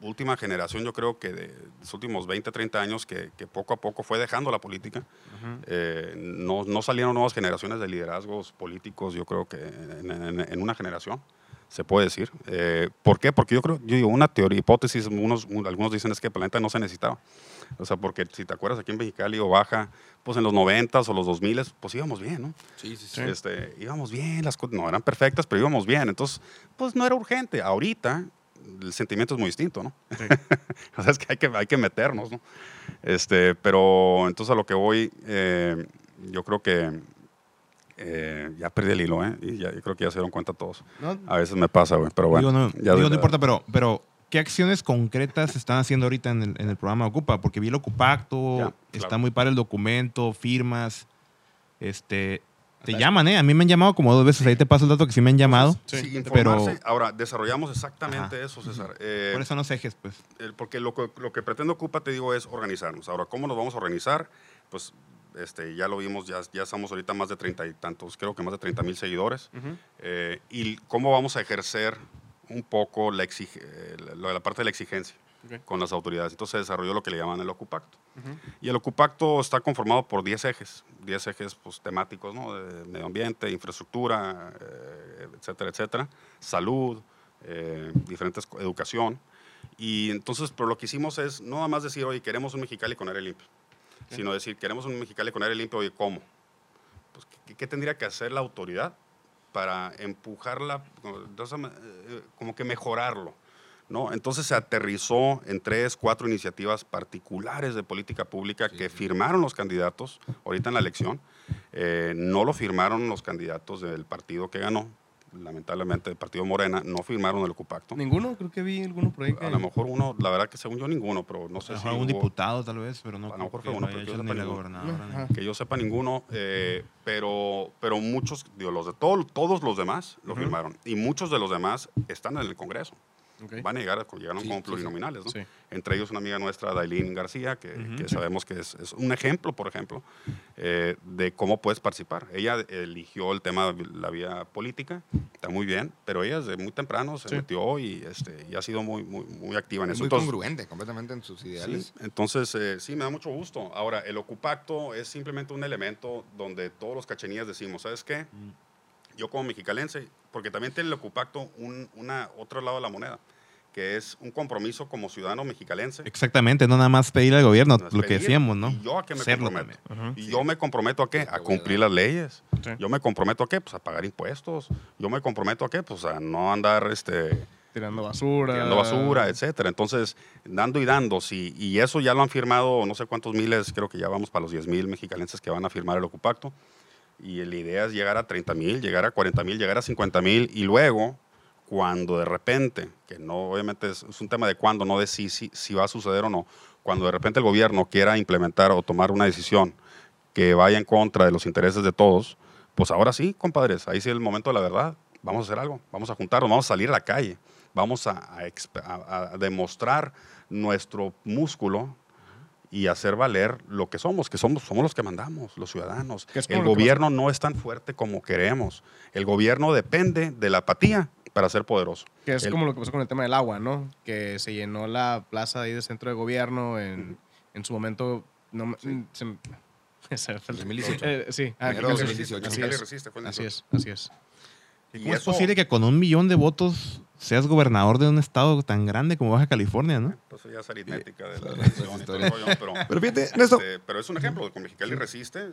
última generación, yo creo que de los últimos 20, 30 años, que, que poco a poco fue dejando la política. Eh, no, no salieron nuevas generaciones de liderazgos políticos, yo creo que en, en- en una generación, se puede decir. Eh, ¿Por qué? Porque yo creo, yo digo, una teoría, hipótesis, unos, un- algunos dicen es que el planeta no se necesitaba. O sea, porque si te acuerdas aquí en Mexicali o Baja, pues en los 90 o los 2000 pues íbamos bien, ¿no? Sí, sí, sí. Este, íbamos bien, las cosas no eran perfectas, pero íbamos bien. Entonces, pues no era urgente. Ahorita el sentimiento es muy distinto, ¿no? o sea, es que hay que, hay que meternos, ¿no? Este, pero entonces a lo que voy, eh, yo creo que eh, ya perdí el hilo, ¿eh? Y ya, yo creo que ya se dieron cuenta todos. ¿No? A veces me pasa, güey, pero bueno. digo, no, ya- digo, no importa, pero, pero ¿qué acciones concretas están haciendo ahorita en el, en el programa Ocupa? Porque vi el Ocupacto, Ya, está claro. muy para el documento, firmas, este... Te llaman, ¿eh? A mí me han llamado como dos veces. Ahí te paso el dato que sí me han llamado. Sí, Sí, pero-. Ahora, desarrollamos exactamente Ajá. eso, César. Eh, ¿Cuáles son los ejes, pues? porque lo, que- lo que pretende Ocupa, te digo, es organizarnos. Ahora, ¿cómo nos vamos a organizar? Pues este, ya lo vimos, ya, ya estamos ahorita más de treinta y tantos, creo que más de 30 mil seguidores. Eh, y cómo vamos a ejercer un poco la, exige- eh, la, la parte de la exigencia con las autoridades. Entonces se desarrolló lo que le llaman el Ocupacto. Y el Ocupacto está conformado por 10 ejes, 10 ejes pues, temáticos, ¿no? De medio ambiente, infraestructura, eh, etcétera, etcétera, salud, eh, diferentes, educación. Y entonces, pero lo que hicimos es no nada más decir, oye, queremos un Mexicali con aire limpio, sino decir, queremos un Mexicali con aire limpio, oye, ¿cómo? Pues, ¿qué, qué tendría que hacer la autoridad para empujarla, eh, como que mejorarlo? ¿no? Entonces se aterrizó en tres, cuatro iniciativas particulares de política pública que firmaron los candidatos ahorita en la elección. Eh, no lo firmaron los candidatos del partido que ganó. Lamentablemente, el partido Morena no firmaron el Ocupacto. ¿Ninguno? Creo que vi alguno por ahí. que- A lo mejor uno, la verdad que según yo ninguno, pero no sé si hubo- diputado, tal vez, pero no A lo mejor que fue uno, pero que yo sepa ninguno. que yo sepa ninguno, eh, pero, pero muchos, digo, los de todo- todos los demás lo firmaron. Y muchos de los demás están en el Congreso. Ok. Van a llegar, llegaron Sí, como plurinominales, ¿no? Sí. Entre ellos una amiga nuestra, Dailín García, que, Ujú. que sabemos que es, es un ejemplo, por ejemplo, eh, de cómo puedes participar. Ella eligió el tema de la vía política, está muy bien, pero ella desde muy temprano se Sí. metió y, este, y ha sido muy, muy, muy activa en Es eso. muy Entonces, congruente completamente en sus ideales. Sí, entonces, eh, sí, me da mucho gusto. Ahora, el Ocupacto es simplemente un elemento donde todos los cachenías decimos, ¿sabes qué? Yo como mexicalense, porque también tiene el Ocupacto un una, otro lado de la moneda, que es un compromiso como ciudadano mexicalense. Exactamente, no nada más pedir al gobierno, No lo que decíamos, ¿no? ¿Y yo a qué me Serlo comprometo? también. Y yo me comprometo a qué? A cumplir las leyes. Sí. Yo me comprometo a qué? Pues a pagar impuestos. Yo me comprometo a qué? Pues a no andar este, Tirando basura. tirando basura, etcétera. Entonces, dando y dando, sí, y eso ya lo han firmado no sé cuántos miles, creo que ya vamos para los 10 mil mexicalenses que van a firmar el Ocupacto. Y la idea es llegar a 30 mil, llegar a 40 mil, llegar a 50 mil y luego, cuando de repente, que no obviamente es, un tema de cuándo, no de si, si, va a suceder o no, cuando de repente el gobierno quiera implementar o tomar una decisión que vaya en contra de los intereses de todos, pues ahora sí, compadres, ahí sí es el momento de la verdad. Vamos a hacer algo, vamos a juntarnos, vamos a salir a la calle, vamos a demostrar nuestro músculo y hacer valer lo que somos, que somos, somos los que mandamos, los ciudadanos. El gobierno no es tan fuerte como queremos. El gobierno depende de la apatía para ser poderoso. Que es El- como lo que pasó con el tema del agua, ¿no? Que se llenó la plaza ahí de centro de gobierno en, en su momento. No, me- se se me fue el- 2018. Eh, sí, ah, Enero Mexicali 2018. Así es. Así 18. es, así es. Y ¿Cómo es posible que con un millón de votos seas gobernador de un estado tan grande como Baja California, no? Pues ya es aritmética de la elección y todo el rollo, pero, Pero fíjate, Ernesto, este, pero es un ejemplo. Con Mexicali resiste,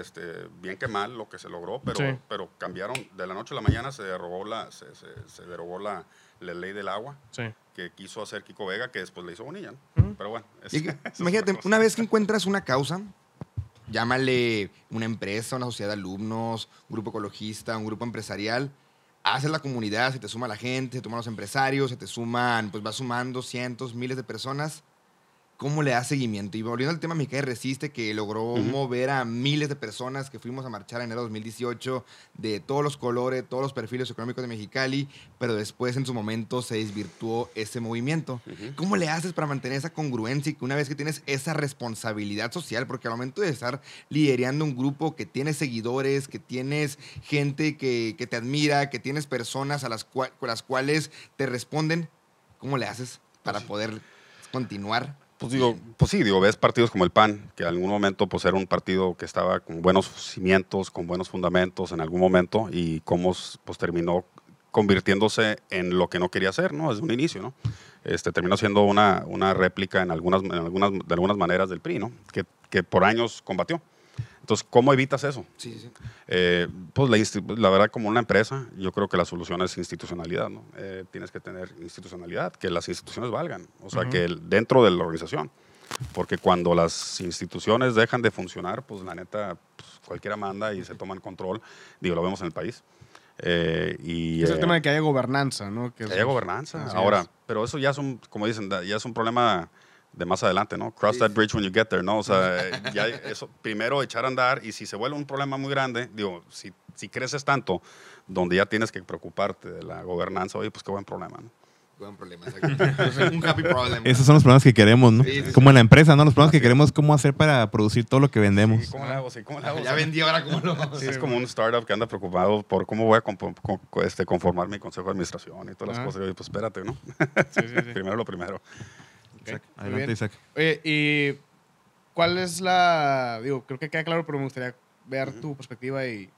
este, bien que mal lo que se logró, pero, Sí. pero cambiaron. De la noche a la mañana se derogó la, se, se- se derogó la, la ley del agua Sí. que quiso hacer Kiko Vega, que después le hizo Bonilla. Pero bueno, es- Y que- esa es imagínate, una vez que encuentras una causa, llámale una empresa, una sociedad de alumnos, un grupo ecologista, un grupo empresarial, haces la comunidad, se te suma la gente, se toman los empresarios, se te suman, pues vas sumando cientos, miles de personas. ¿Cómo le das seguimiento? Y volviendo al tema Mexicali Resiste, que logró mover a miles de personas que fuimos a marchar en enero de 2018, de todos los colores, todos los perfiles económicos de Mexicali, pero después en su momento se desvirtuó ese movimiento. ¿Cómo le haces para mantener esa congruencia y que una vez que tienes esa responsabilidad social, porque al momento de estar liderando un grupo que tienes seguidores, que tienes gente que, que te admira, que tienes personas a las, con las cuales te responden, ¿cómo le haces para poder continuar? Pues digo, pues sí, digo, ves partidos como el PAN, que en algún momento pues era un partido que estaba con buenos cimientos, con buenos fundamentos en algún momento y cómo pues terminó convirtiéndose en lo que no quería ser, ¿no? Desde un inicio, ¿no? Este, terminó siendo una, una réplica en algunas, en algunas, de algunas maneras del PRI, ¿no? Que, que por años combatió. Entonces, ¿cómo evitas eso? Sí, sí. Eh, pues la, la verdad, como una empresa, yo creo que la solución es institucionalidad, ¿no? Eh, tienes que tener institucionalidad, que las instituciones valgan, o sea, que el- dentro de la organización. Porque cuando las instituciones dejan de funcionar, pues la neta, pues, cualquiera manda y se toman control. Digo, lo vemos en el país. Eh, y, Es el eh, tema de que haya gobernanza, ¿no? Que haya gobernanza. Ahora, es. pero eso ya es un, como dicen, ya es un problema de más adelante, ¿no? Cross that bridge when you get there, ¿no? O sea, ya eso, primero echar a andar y si se vuelve un problema muy grande, digo, si, si creces tanto, donde ya tienes que preocuparte de la gobernanza, oye, pues qué buen problema, ¿no? Buen problema. exacto. un happy problem. Esos son los problemas que queremos, ¿no? Sí, sí, sí. Como en la empresa, ¿no? Los problemas que queremos, cómo hacer para producir todo lo que vendemos. ¿Y ¿Cómo le hago? Sí, ¿cómo le hago? Ya vendí, ahora cómo lo Sí, hacer? es como un startup que anda preocupado por cómo voy a compo- con- con- este, conformar mi consejo de administración y todas las Ajá. cosas. Y, oye, pues espérate, ¿no? Sí, sí, sí. Primero lo primero. Ok, muy Adelante. Isaac. Oye, ¿y cuál es la. Digo, creo que queda claro, pero me gustaría ver tu perspectiva y.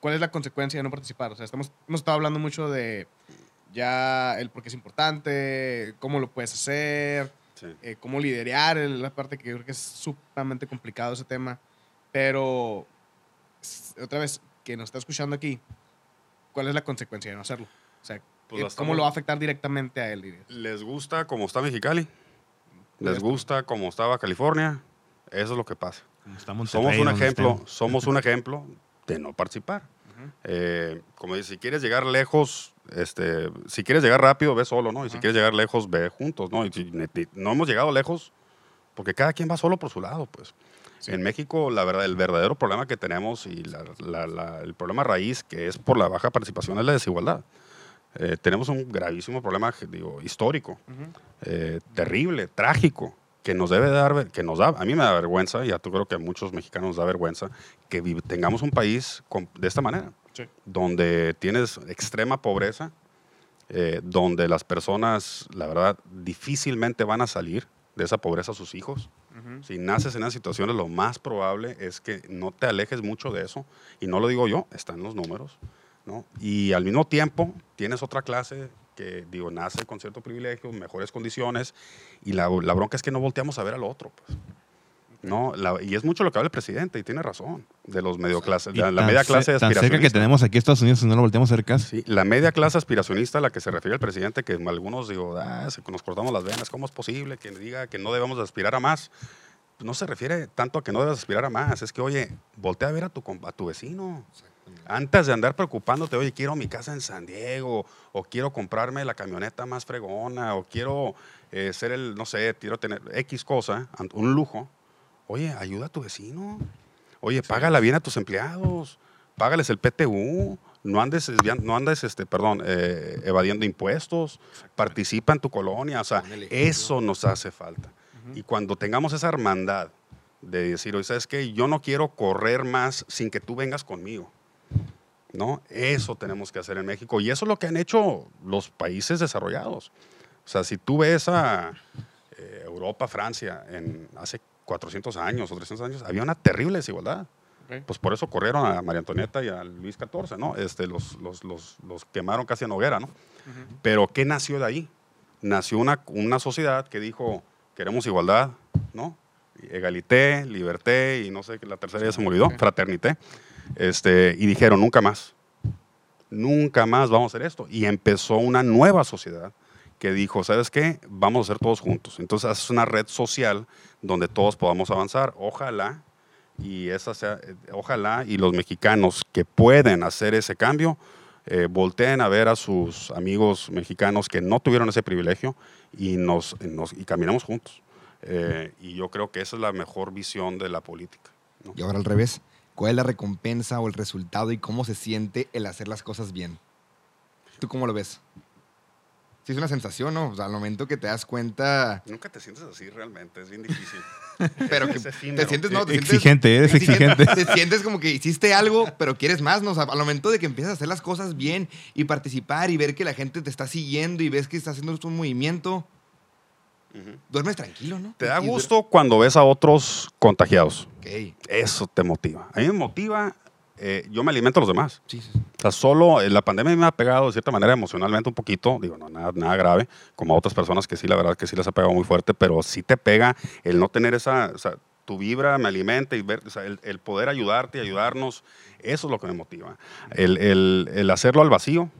¿Cuál es la consecuencia de no participar? O sea, estamos, hemos estado hablando mucho de ya el por qué es importante, cómo lo puedes hacer, Sí. eh, cómo liderar, el- la parte que yo creo que es sumamente complicado ese tema. Pero, otra vez, que nos está escuchando aquí, ¿cuál es la consecuencia de no hacerlo? O sea, Pues eh, ¿cómo estamos- lo va a afectar directamente a él? dirías? ¿Les gusta cómo está Mexicali? ¿Les gusta cómo estaba California? Eso es lo que pasa. Como Monterrey, Somos un ejemplo, estén. somos un ejemplo de no participar. Eh, como dice, si quieres llegar lejos, este, si quieres llegar rápido, ve solo, ¿no? Y si Ajá. quieres llegar lejos, ve juntos, ¿no? Y si ne- no hemos llegado lejos porque cada quien va solo por su lado, pues. Sí. En México, la verdad, el verdadero problema que tenemos y la- la- la- el problema raíz que es por la baja participación es la desigualdad. Eh, tenemos un gravísimo problema, digo, histórico Ujú. eh, terrible, trágico, que nos debe dar, que nos da, a mí me da vergüenza, y a tú creo que a muchos mexicanos nos da vergüenza, que tengamos un país con- de esta manera, Sí. donde tienes extrema pobreza, eh, donde las personas, la verdad, difícilmente van a salir de esa pobreza a sus hijos. Si naces en esas situaciones, lo más probable es que no te alejes mucho de eso. Y no lo digo yo, está en los números. ¿No? Y al mismo tiempo, tienes otra clase que, digo, nace con cierto privilegio, mejores condiciones. Y la, la bronca es que no volteamos a ver al otro. Pues. No, la- y es mucho lo que habla el presidente, y tiene razón, de los medio de la media clase Tan cerca que aspiracionista. tenemos aquí a Estados Unidos y no lo volteamos a hacer caso. Sí, la media clase aspiracionista a la que se refiere el presidente, que algunos digo, ah, se- nos cortamos las venas, ¿cómo es posible que diga que no debemos de aspirar a más? No se refiere tanto a que no debes aspirar a más, es que, oye, voltea a ver a tu, com- a tu vecino. Antes de andar preocupándote, oye, quiero mi casa en San Diego, o quiero comprarme la camioneta más fregona, o quiero eh, ser el, no sé, quiero tener X cosa, un lujo. Oye, ayuda a tu vecino. Oye, págala bien a tus empleados. Págales el PTU. No andes, no andes este, perdón, eh, evadiendo impuestos. Participa en tu colonia. O sea, eso nos hace falta. Y cuando tengamos esa hermandad de decir, oye, ¿sabes qué? Yo no quiero correr más sin que tú vengas conmigo. ¿No? Eso tenemos que hacer en México. Y eso es lo que han hecho los países desarrollados. O sea, si tú ves a eh, Europa, Francia, en hace 400 años o 300 años, había una terrible desigualdad. Pues por eso corrieron a María Antonieta y a Luis XIV, ¿no? Este, los, los, los, los quemaron casi en hoguera, ¿no? Pero ¿qué nació de ahí? Nació una, una sociedad que dijo, queremos igualdad, ¿no? Egalité, liberté y no sé, la tercera ya se me olvidó, fraternité. Este, y dijeron, nunca más, nunca más vamos a hacer esto. Y empezó una nueva sociedad que dijo, ¿sabes qué? Vamos a hacer todos juntos. Entonces es una red social donde todos podamos avanzar. Ojalá y esa eh, ojalá y los mexicanos que pueden hacer ese cambio eh, volteen a ver a sus amigos mexicanos que no tuvieron ese privilegio y nos, y caminamos juntos. Eh, y yo creo que esa es la mejor visión de la política. Y ahora al revés. ¿Cuál es la recompensa o el resultado y cómo se siente el hacer las cosas bien? ¿Tú cómo lo ves? Sí, es una sensación, ¿no? O sea, al momento que te das cuenta, Nunca te sientes así realmente, es bien difícil. pero que te sientes, no, te sientes- Exigente, eres exigente. Te sientes como que hiciste algo, pero quieres más, ¿no? O sea, al momento de que empiezas a hacer las cosas bien y participar y ver que la gente te está siguiendo y ves que está haciendo un movimiento, Duermes tranquilo, ¿no? Te da Y gusto cuando ves a otros contagiados. Ok. Eso te motiva. A mí me motiva, eh, yo me alimento a los demás. Sí, sí, sí. O sea, solo eh, la pandemia me ha pegado de cierta manera emocionalmente un poquito, digo, no, nada, nada grave, como a otras personas que sí, la verdad que sí les ha pegado muy fuerte, pero sí te pega el no tener esa, o sea, tu vibra me alimenta y ver, o sea, el, el poder ayudarte y ayudarnos, eso es lo que me motiva. El, el- el hacerlo al vacío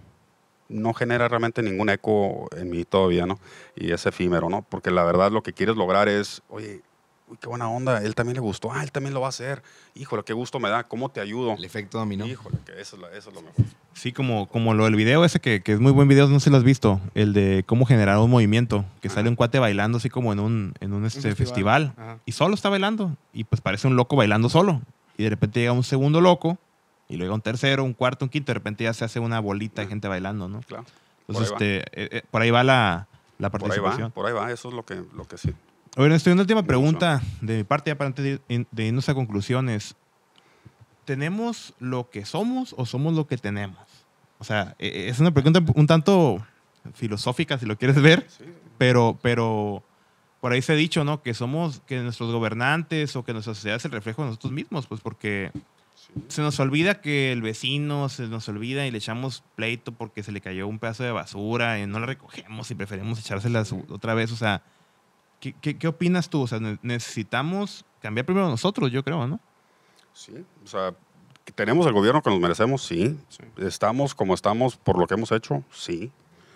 no genera realmente ningún eco en mí todavía, ¿no? Y es efímero, ¿no? Porque la verdad lo que quieres lograr es, oye, uy, qué buena onda, él también le gustó, ah, él también lo va a hacer, híjole, qué gusto me da, ¿cómo te ayudo? El efecto dominó. Híjole, que eso es, la- eso es lo mejor. Sí, como, como lo del video ese que, que es muy buen video, no sé si lo has visto, el de cómo generar un movimiento, que sale un cuate bailando así como en un, en un este, festival. festival, y solo está bailando, y pues parece un loco bailando solo, y de repente llega un segundo loco, y luego un tercero, un cuarto, un quinto, de repente ya se hace una bolita de gente bailando, ¿no? Claro. Entonces, Por ahí este, eh, eh, por ahí va la, la Por ahí participación. va, por ahí va, eso es lo que, lo que sí. Oye, estoy una última pregunta de mi parte, ya para antes de, ir- de irnos a conclusiones. ¿Tenemos lo que somos o somos lo que tenemos? O sea, eh, es una pregunta un tanto filosófica, si lo quieres ver, Sí. pero, pero por ahí se ha dicho, ¿no? Que somos, que nuestros gobernantes o que nuestra sociedad es el reflejo de nosotros mismos, pues porque se nos olvida que el vecino se nos olvida y le echamos pleito porque se le cayó un pedazo de basura y no la recogemos y preferimos echársela su- otra vez. O sea, ¿qué, qué, qué opinas tú? O sea, ne- necesitamos cambiar primero nosotros, yo creo, ¿no? Sí, o sea, tenemos el gobierno que nos merecemos, sí. Estamos como estamos por lo que hemos hecho, sí.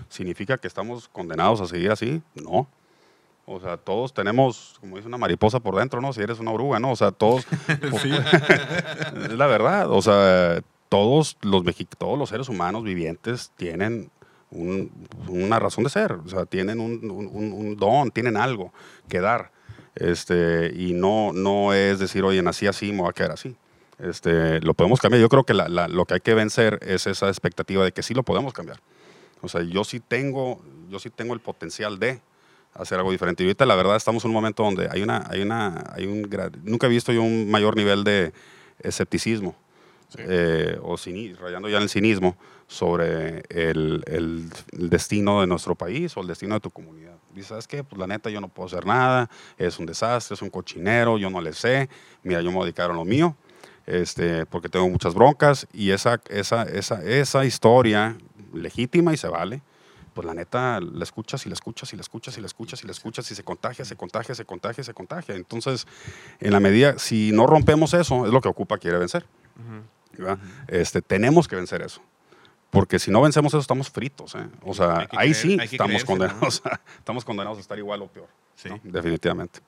¿Significa que estamos condenados a seguir así? No. O sea, todos tenemos, como dice una mariposa por dentro, ¿no? Si eres una oruga, ¿no? O sea, todos... es la verdad. O sea, todos los, todos los seres humanos vivientes tienen un- una razón de ser. O sea, tienen un, un- un- un don, tienen algo que dar. Este, y no, no es decir, oye, nací así, me voy a quedar así. Este, lo podemos cambiar. Yo creo que la- la- lo que hay que vencer es esa expectativa de que sí lo podemos cambiar. O sea, yo sí tengo, yo sí tengo el potencial de hacer algo diferente. Y ahorita la verdad estamos en un momento donde hay una, hay una, hay un, nunca he visto yo un mayor nivel de escepticismo eh, o rayando ya en el cinismo sobre el, el- el destino de nuestro país o el destino de tu comunidad. Dices, ¿sabes qué? Pues la neta yo no puedo hacer nada, es un desastre, es un cochinero, yo no le sé, mira, yo me voy a dedicar a lo mío, este, porque tengo muchas broncas y esa, esa, esa, esa historia legítima y se vale, pues la neta la escuchas y la escuchas y la escuchas y la escuchas y la escuchas y se contagia, se contagia, se contagia, se contagia. Entonces, en la medida, si no rompemos eso, es lo que ocupa quiere vencer. este, tenemos que vencer eso. Porque si no vencemos eso, estamos fritos. ¿eh? O sea, ahí creer- sí estamos condenados, estamos condenados a estar igual o peor. Sí. ¿no? Definitivamente.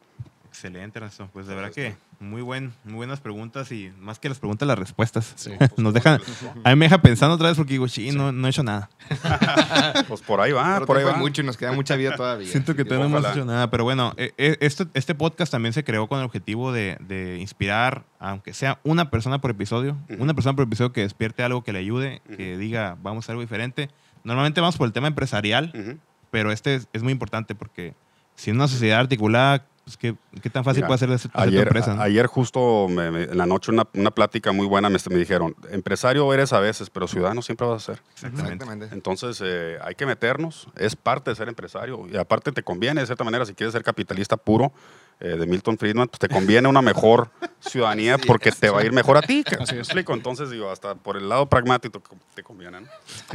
Excelente, Ernesto. Pues de verdad que muy buen, muy buenas preguntas y más que las preguntas, las respuestas. Sí. Nos dejan, a mí me deja pensando otra vez porque digo, sí, no, no he hecho nada. Pues por ahí va, Pero por ahí va. mucho y nos queda mucha vida todavía. Siento que todavía no hemos hecho nada, pero bueno, este, este podcast también se creó con el objetivo de, de inspirar, aunque sea una persona por episodio, una persona por episodio que despierte algo que le ayude, que diga, vamos a hacer algo diferente. Normalmente vamos por el tema empresarial, pero este es, es muy importante porque si en una sociedad articulada, pues, ¿qué, qué tan fácil Mira, puede ser hacer tu empresa? no? ayer justo me- me- en la noche una, una plática muy buena me, me dijeron, empresario eres a veces, pero ciudadano siempre vas a ser. Exactamente. Exactamente. Entonces eh, hay que meternos, es parte de ser empresario y aparte te conviene de cierta manera si quieres ser capitalista puro eh, de Milton Friedman, pues te conviene una mejor ciudadanía porque te va a ir mejor a ti. Así ¿Me es. explico? Entonces digo, hasta por el lado pragmático te conviene. ¿no?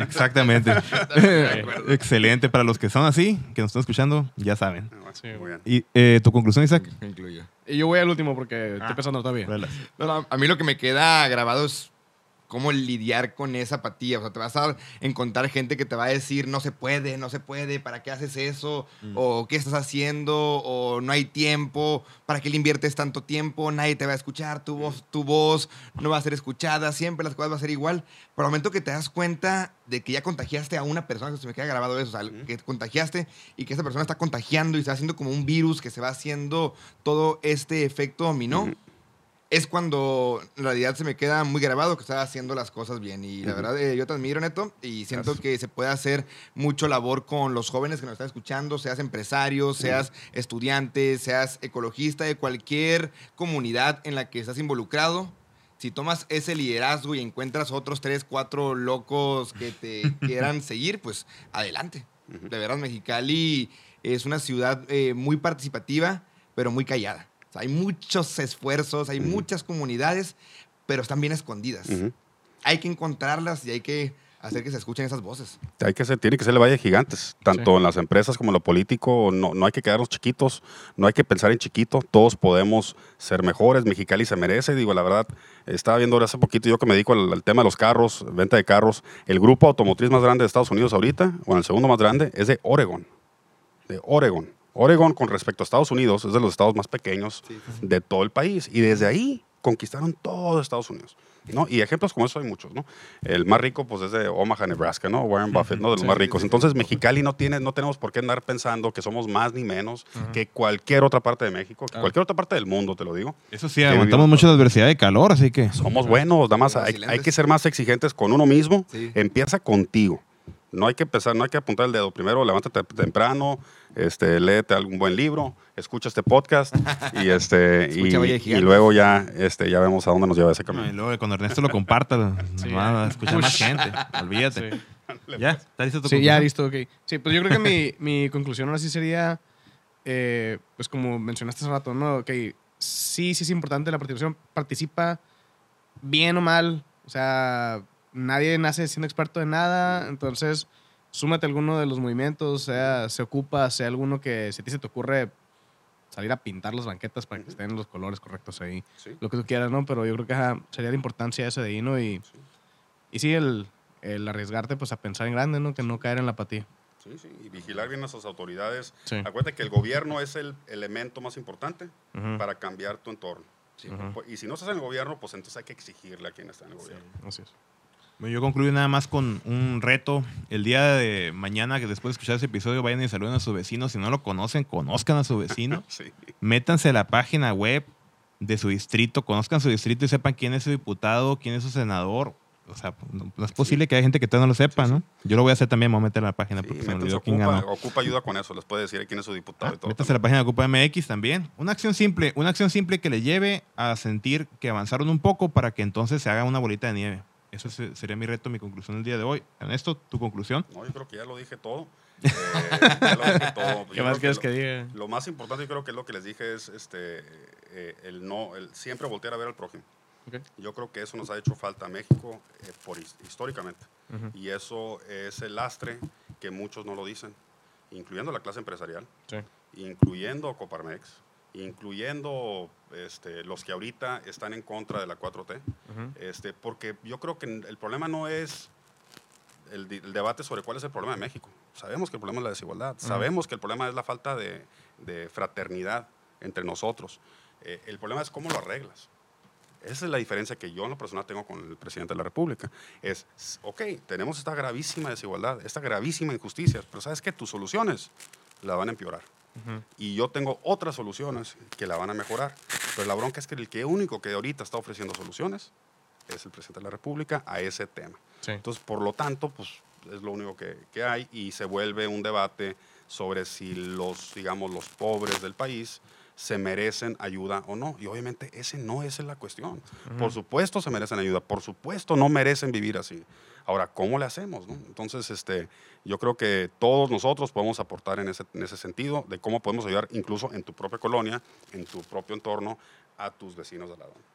Exactamente. Excelente. Para los que son así, que nos están escuchando, ya saben. Sí. Muy bien. ¿Y eh, tu conclusión, Isaac? Me incluyo. Y yo voy al último porque Ah. estoy pensando todavía. Pero a mí lo que me queda grabado es cómo lidiar con esa apatía. O sea, te vas a encontrar gente que te va a decir, no se puede, no se puede, ¿para qué haces eso? O qué estás haciendo, o no hay tiempo, ¿para qué le inviertes tanto tiempo? Nadie te va a escuchar, tu voz, tu voz no va a ser escuchada, siempre las cosas van a ser igual. Pero al momento que te das cuenta de que ya contagiaste a una persona, que se me queda grabado eso, o sea, que contagiaste y que esa persona está contagiando y está haciendo como un virus que se va haciendo todo este efecto dominó. Es cuando en realidad se me queda muy grabado que estaba haciendo las cosas bien. Y la verdad, eh, yo te admiro, Neto, y siento Gracias. que se puede hacer mucho labor con los jóvenes que nos están escuchando, seas empresario, seas estudiante, seas ecologista de cualquier comunidad en la que estás involucrado. Si tomas ese liderazgo y encuentras otros tres, cuatro locos que te quieran seguir, pues adelante. De verdad, Mexicali es una ciudad eh, muy participativa, pero muy callada. Sea, hay muchos esfuerzos, hay muchas comunidades, pero están bien escondidas. Hay que encontrarlas y hay que hacer que se escuchen esas voces. Hay que ser, tiene que ser el valle de gigantes, tanto Sí. en las empresas como en lo político. No, no hay que quedarnos chiquitos, no hay que pensar en chiquito. Todos podemos ser mejores. Mexicali se merece. Digo, la verdad, estaba viendo hace poquito yo que me dedico al, al tema de los carros, venta de carros. El grupo automotriz más grande de Estados Unidos ahorita, o el segundo más grande, es de Oregon. De Oregon. Oregon, con respecto a Estados Unidos, es de los estados más pequeños de todo el país. Y desde ahí conquistaron todo Estados Unidos. ¿no? Y ejemplos como eso hay muchos, ¿no? El más rico, pues, es de Omaha, Nebraska, ¿no? Warren Buffett, ¿no? De los Sí, más ricos. Entonces, Mexicali no, tiene, no tenemos por qué andar pensando que somos más ni menos que cualquier otra parte de México, que cualquier otra parte del mundo, te lo digo. Eso sí, aguantamos mucho la adversidad de calor, así que. Somos buenos, nada más hay, hay que ser más exigentes con uno mismo. Sí. Empieza contigo. No hay que empezar, no hay que apuntar el dedo. Primero, levántate temprano, este, léete algún buen libro, escucha este podcast y este y, Escucha y luego ya, este, ya vemos a dónde nos lleva ese No, camino. y luego cuando Ernesto lo comparta, Sí. va a escuchar más gente. Olvídate. Sí. ¿Ya? ¿Está listo tu Sí, ya listo, ok. Sí, pues yo creo que mi, mi conclusión ahora sí sería, eh, pues como mencionaste hace rato, ¿no? Ok, sí, sí es importante la participación. Participa bien o mal. O sea, nadie nace siendo experto de nada. Entonces, súmate a alguno de los movimientos, sea se ocupa, sea alguno que si a ti se te ocurre salir a pintar las banquetas para que estén los colores correctos ahí. Sí. Lo que tú quieras, ¿no? Pero yo creo que ajá, sería la importancia ese de ahí, ¿no? Y, y sí, el, el arriesgarte pues a pensar en grande, ¿no? Que no caer en la apatía. Sí, sí, y vigilar bien a sus autoridades. Sí. Acuérdate que el gobierno es el elemento más importante Ujú. para cambiar tu entorno. Y si no estás en el gobierno, pues entonces hay que exigirle a quien está en el gobierno. Así es. Bueno, yo concluyo nada más con un reto. El día de mañana, que después de escuchar ese episodio, vayan y saluden a su vecino. Si no lo conocen, conozcan a su vecino. Sí. Métanse a la página web de su distrito, conozcan su distrito y sepan quién es su diputado, quién es su senador. O sea, no, es posible que haya gente que todavía no lo sepa, Sí. ¿no? Yo lo voy a hacer también, me voy a meter a la página porque se me olvidó quién ocupa, ganó. ocupa ayuda con eso, les puede decir quién es su diputado Ah, y todo. métanse a la página de Ocupa MX también. Una acción simple, una acción simple que le lleve a sentir que avanzaron un poco para que entonces se haga una bolita de nieve. Eso se- sería mi reto, mi conclusión del día de hoy. Ernesto, tu conclusión. No, yo creo que ya lo dije todo. Eh, ya lo dije todo. ¿Qué Yo más quieres lo- que diga? Lo más importante, yo creo que es lo que les dije, es este, eh, el no, el siempre voltear a ver al prójimo. Yo creo que eso nos ha hecho falta a México eh, por, his- históricamente. Y eso es el lastre que muchos no lo dicen, incluyendo la clase empresarial, Sí. incluyendo Coparmex, incluyendo este, los que ahorita están en contra de la 4T. Ujú. Este, porque yo creo que el problema no es el, el debate sobre cuál es el problema de México. Sabemos que el problema es la desigualdad, sabemos que el problema es la falta de, de fraternidad entre nosotros. Eh, el problema es cómo lo arreglas. Esa es la diferencia que yo en lo personal tengo con el presidente de la República. Es, ok, tenemos esta gravísima desigualdad, esta gravísima injusticia, pero ¿sabes qué? Tus soluciones la van a empeorar. Y yo tengo otras soluciones que la van a mejorar. Pero la bronca es que el que único que ahorita está ofreciendo soluciones es el presidente de la República a ese tema. Sí. Entonces, por lo tanto, pues es lo único que, que hay y se vuelve un debate sobre si los, digamos, los pobres del país se merecen ayuda o no. Y obviamente ese no es la cuestión. Por supuesto se merecen ayuda, por supuesto no merecen vivir así. Ahora, ¿cómo le hacemos? no? Entonces, este, yo creo que todos nosotros podemos aportar en ese, en ese sentido de cómo podemos ayudar incluso en tu propia colonia, en tu propio entorno, a tus vecinos de al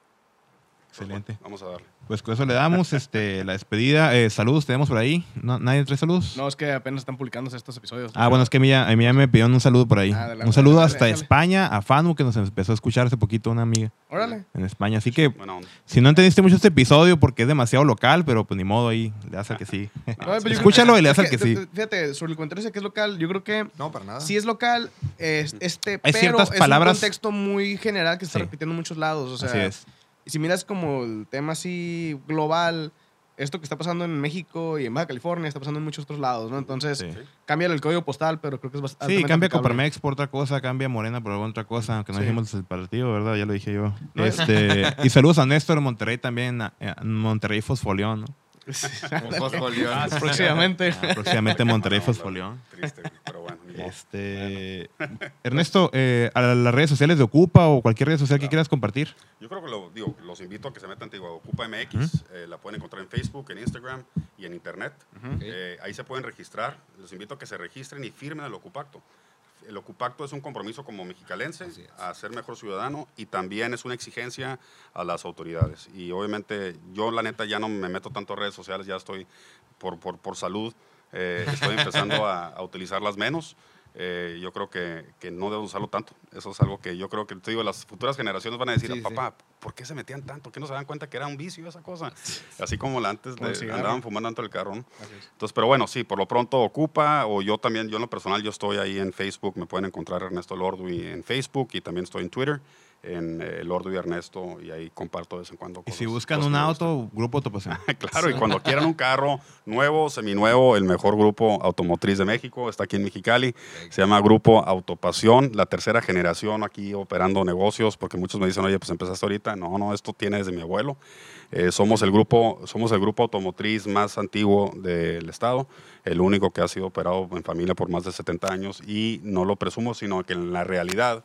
Pues, Excelente. bueno, vamos a darle. Pues con eso le damos este, la despedida. Eh, saludos tenemos por ahí. ¿No, ¿Nadie trae saludos? No, es que apenas están publicándose estos episodios. Ah, bueno, es que a mí, ya, a mí ya me pidieron un saludo por ahí. Ah, adelante, un saludo dale, hasta dale. España, a Fanu, que nos empezó a escuchar hace poquito, una amiga Órale. en España. Así que, si no entendiste mucho este episodio porque es demasiado local, pero pues ni modo ahí, le das al que sí. No, Escúchalo y le das es al que sí. Fíjate, sobre el comentario ese que es local, yo creo que No, para nada. sí es local, es- este, Hay pero ciertas es palabras- un contexto muy general que se está Sí. repitiendo en muchos lados. O sea, Así es. Y si miras como el tema así global, esto que está pasando en México y en Baja California está pasando en muchos otros lados, ¿no? Entonces, Sí. cambia el código postal, pero creo que es bastante. Sí, cambia Coparmex por otra cosa, cambia Morena por alguna otra cosa, aunque no Sí. dijimos el partido, ¿verdad? Ya lo dije yo. No, Este, y saludos a Néstor en Monterrey también, a Monterrey Fosfolión, ¿no? Un fosfolión. Ah, próximamente. Ah, próximamente Monterrey Fosfolión. Triste, pero bueno. Este, Ernesto, eh, a las redes sociales de Ocupa o cualquier red social que quieras compartir. Yo creo que lo, digo, los invito a que se metan, te digo, a Ocupa MX, eh, la pueden encontrar en Facebook, en Instagram y en Internet. Eh, ahí se pueden registrar. Los invito a que se registren y firmen el Ocupacto. El Ocupacto es un compromiso como mexicalense a ser mejor ciudadano y también es una exigencia a las autoridades. Y obviamente yo la neta ya no me meto tanto a redes sociales, ya estoy por, por, por salud, eh, estoy empezando a, a utilizarlas menos. Eh, yo creo que, que no debo usarlo tanto. Eso es algo que yo creo que te digo, las futuras generaciones van a decir, Sí, sí. papá, ¿por qué se metían tanto? ¿Qué no se dan cuenta que era un vicio esa cosa? Así como la antes de- andaban fumando dentro del carro. ¿no? Entonces, pero bueno, sí, por lo pronto ocupa, o yo también, yo en lo personal, yo estoy ahí en Facebook, me pueden encontrar Ernesto Lordui en Facebook y también estoy en Twitter, en eh, Lordui Ernesto, y ahí comparto de vez en cuando Y cosas. si buscan un auto, grupo Autopasión. Claro, y cuando quieran un carro nuevo, seminuevo, el mejor grupo automotriz de México está aquí en Mexicali. Se llama Grupo Autopasión, la tercera generación aquí operando negocios, porque muchos me dicen, oye, pues empezaste ahorita. No, no, esto tiene desde mi abuelo. Eh, somos, el grupo, somos el grupo automotriz más antiguo del estado, el único que ha sido operado en familia por más de 70 años y no lo presumo, sino que en la realidad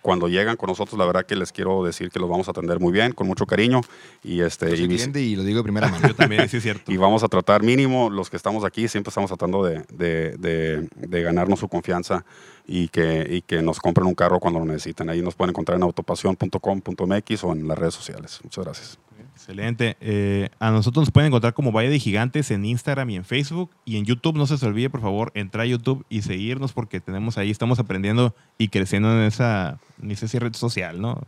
cuando llegan con nosotros, la verdad que les quiero decir que los vamos a atender muy bien, con mucho cariño. Y, este, Yo soy y lo digo de primera mano. Yo también, sí es cierto. y vamos a tratar mínimo, los que estamos aquí, siempre estamos tratando de, de- de- de ganarnos su confianza y que, y que nos compren un carro cuando lo necesiten. Ahí nos pueden encontrar en autopasión.com.mx o en las redes sociales. Muchas gracias. Excelente. Eh, a nosotros nos pueden encontrar como Valle de Gigantes en Instagram y en Facebook. Y en YouTube, no se les olvide, por favor, entrar a YouTube y seguirnos porque tenemos ahí, estamos aprendiendo y creciendo en esa, ni sé si red social, ¿no?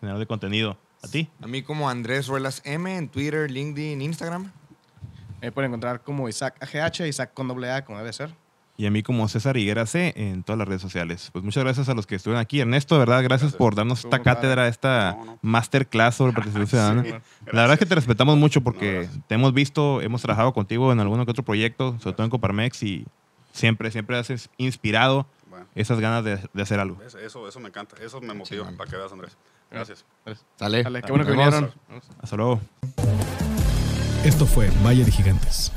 General de contenido. ¿A ti? A mí como Andrés Ruelas M en Twitter, LinkedIn, Instagram. Eh, pueden encontrar como Isaac AGH, Isaac con doble A, como debe ser. Y a mí como César Higuera C en todas las redes sociales. Pues muchas gracias a los que estuvieron aquí. Ernesto, de verdad, gracias, Gracias. por darnos esta cátedra, esta No, no. masterclass sobre participación ciudadana. Sí, La verdad es que te respetamos mucho No, porque gracias. te hemos visto, hemos trabajado contigo en alguno que otro proyecto, sobre todo en Coparmex y siempre, siempre has inspirado Bueno, esas ganas de, de hacer algo. eso, eso me encanta. Eso me motiva Chingón. para que veas, Andrés. Gracias. Sale. Dale, qué bueno que vinieron. Hasta luego. Esto fue Valle de Gigantes.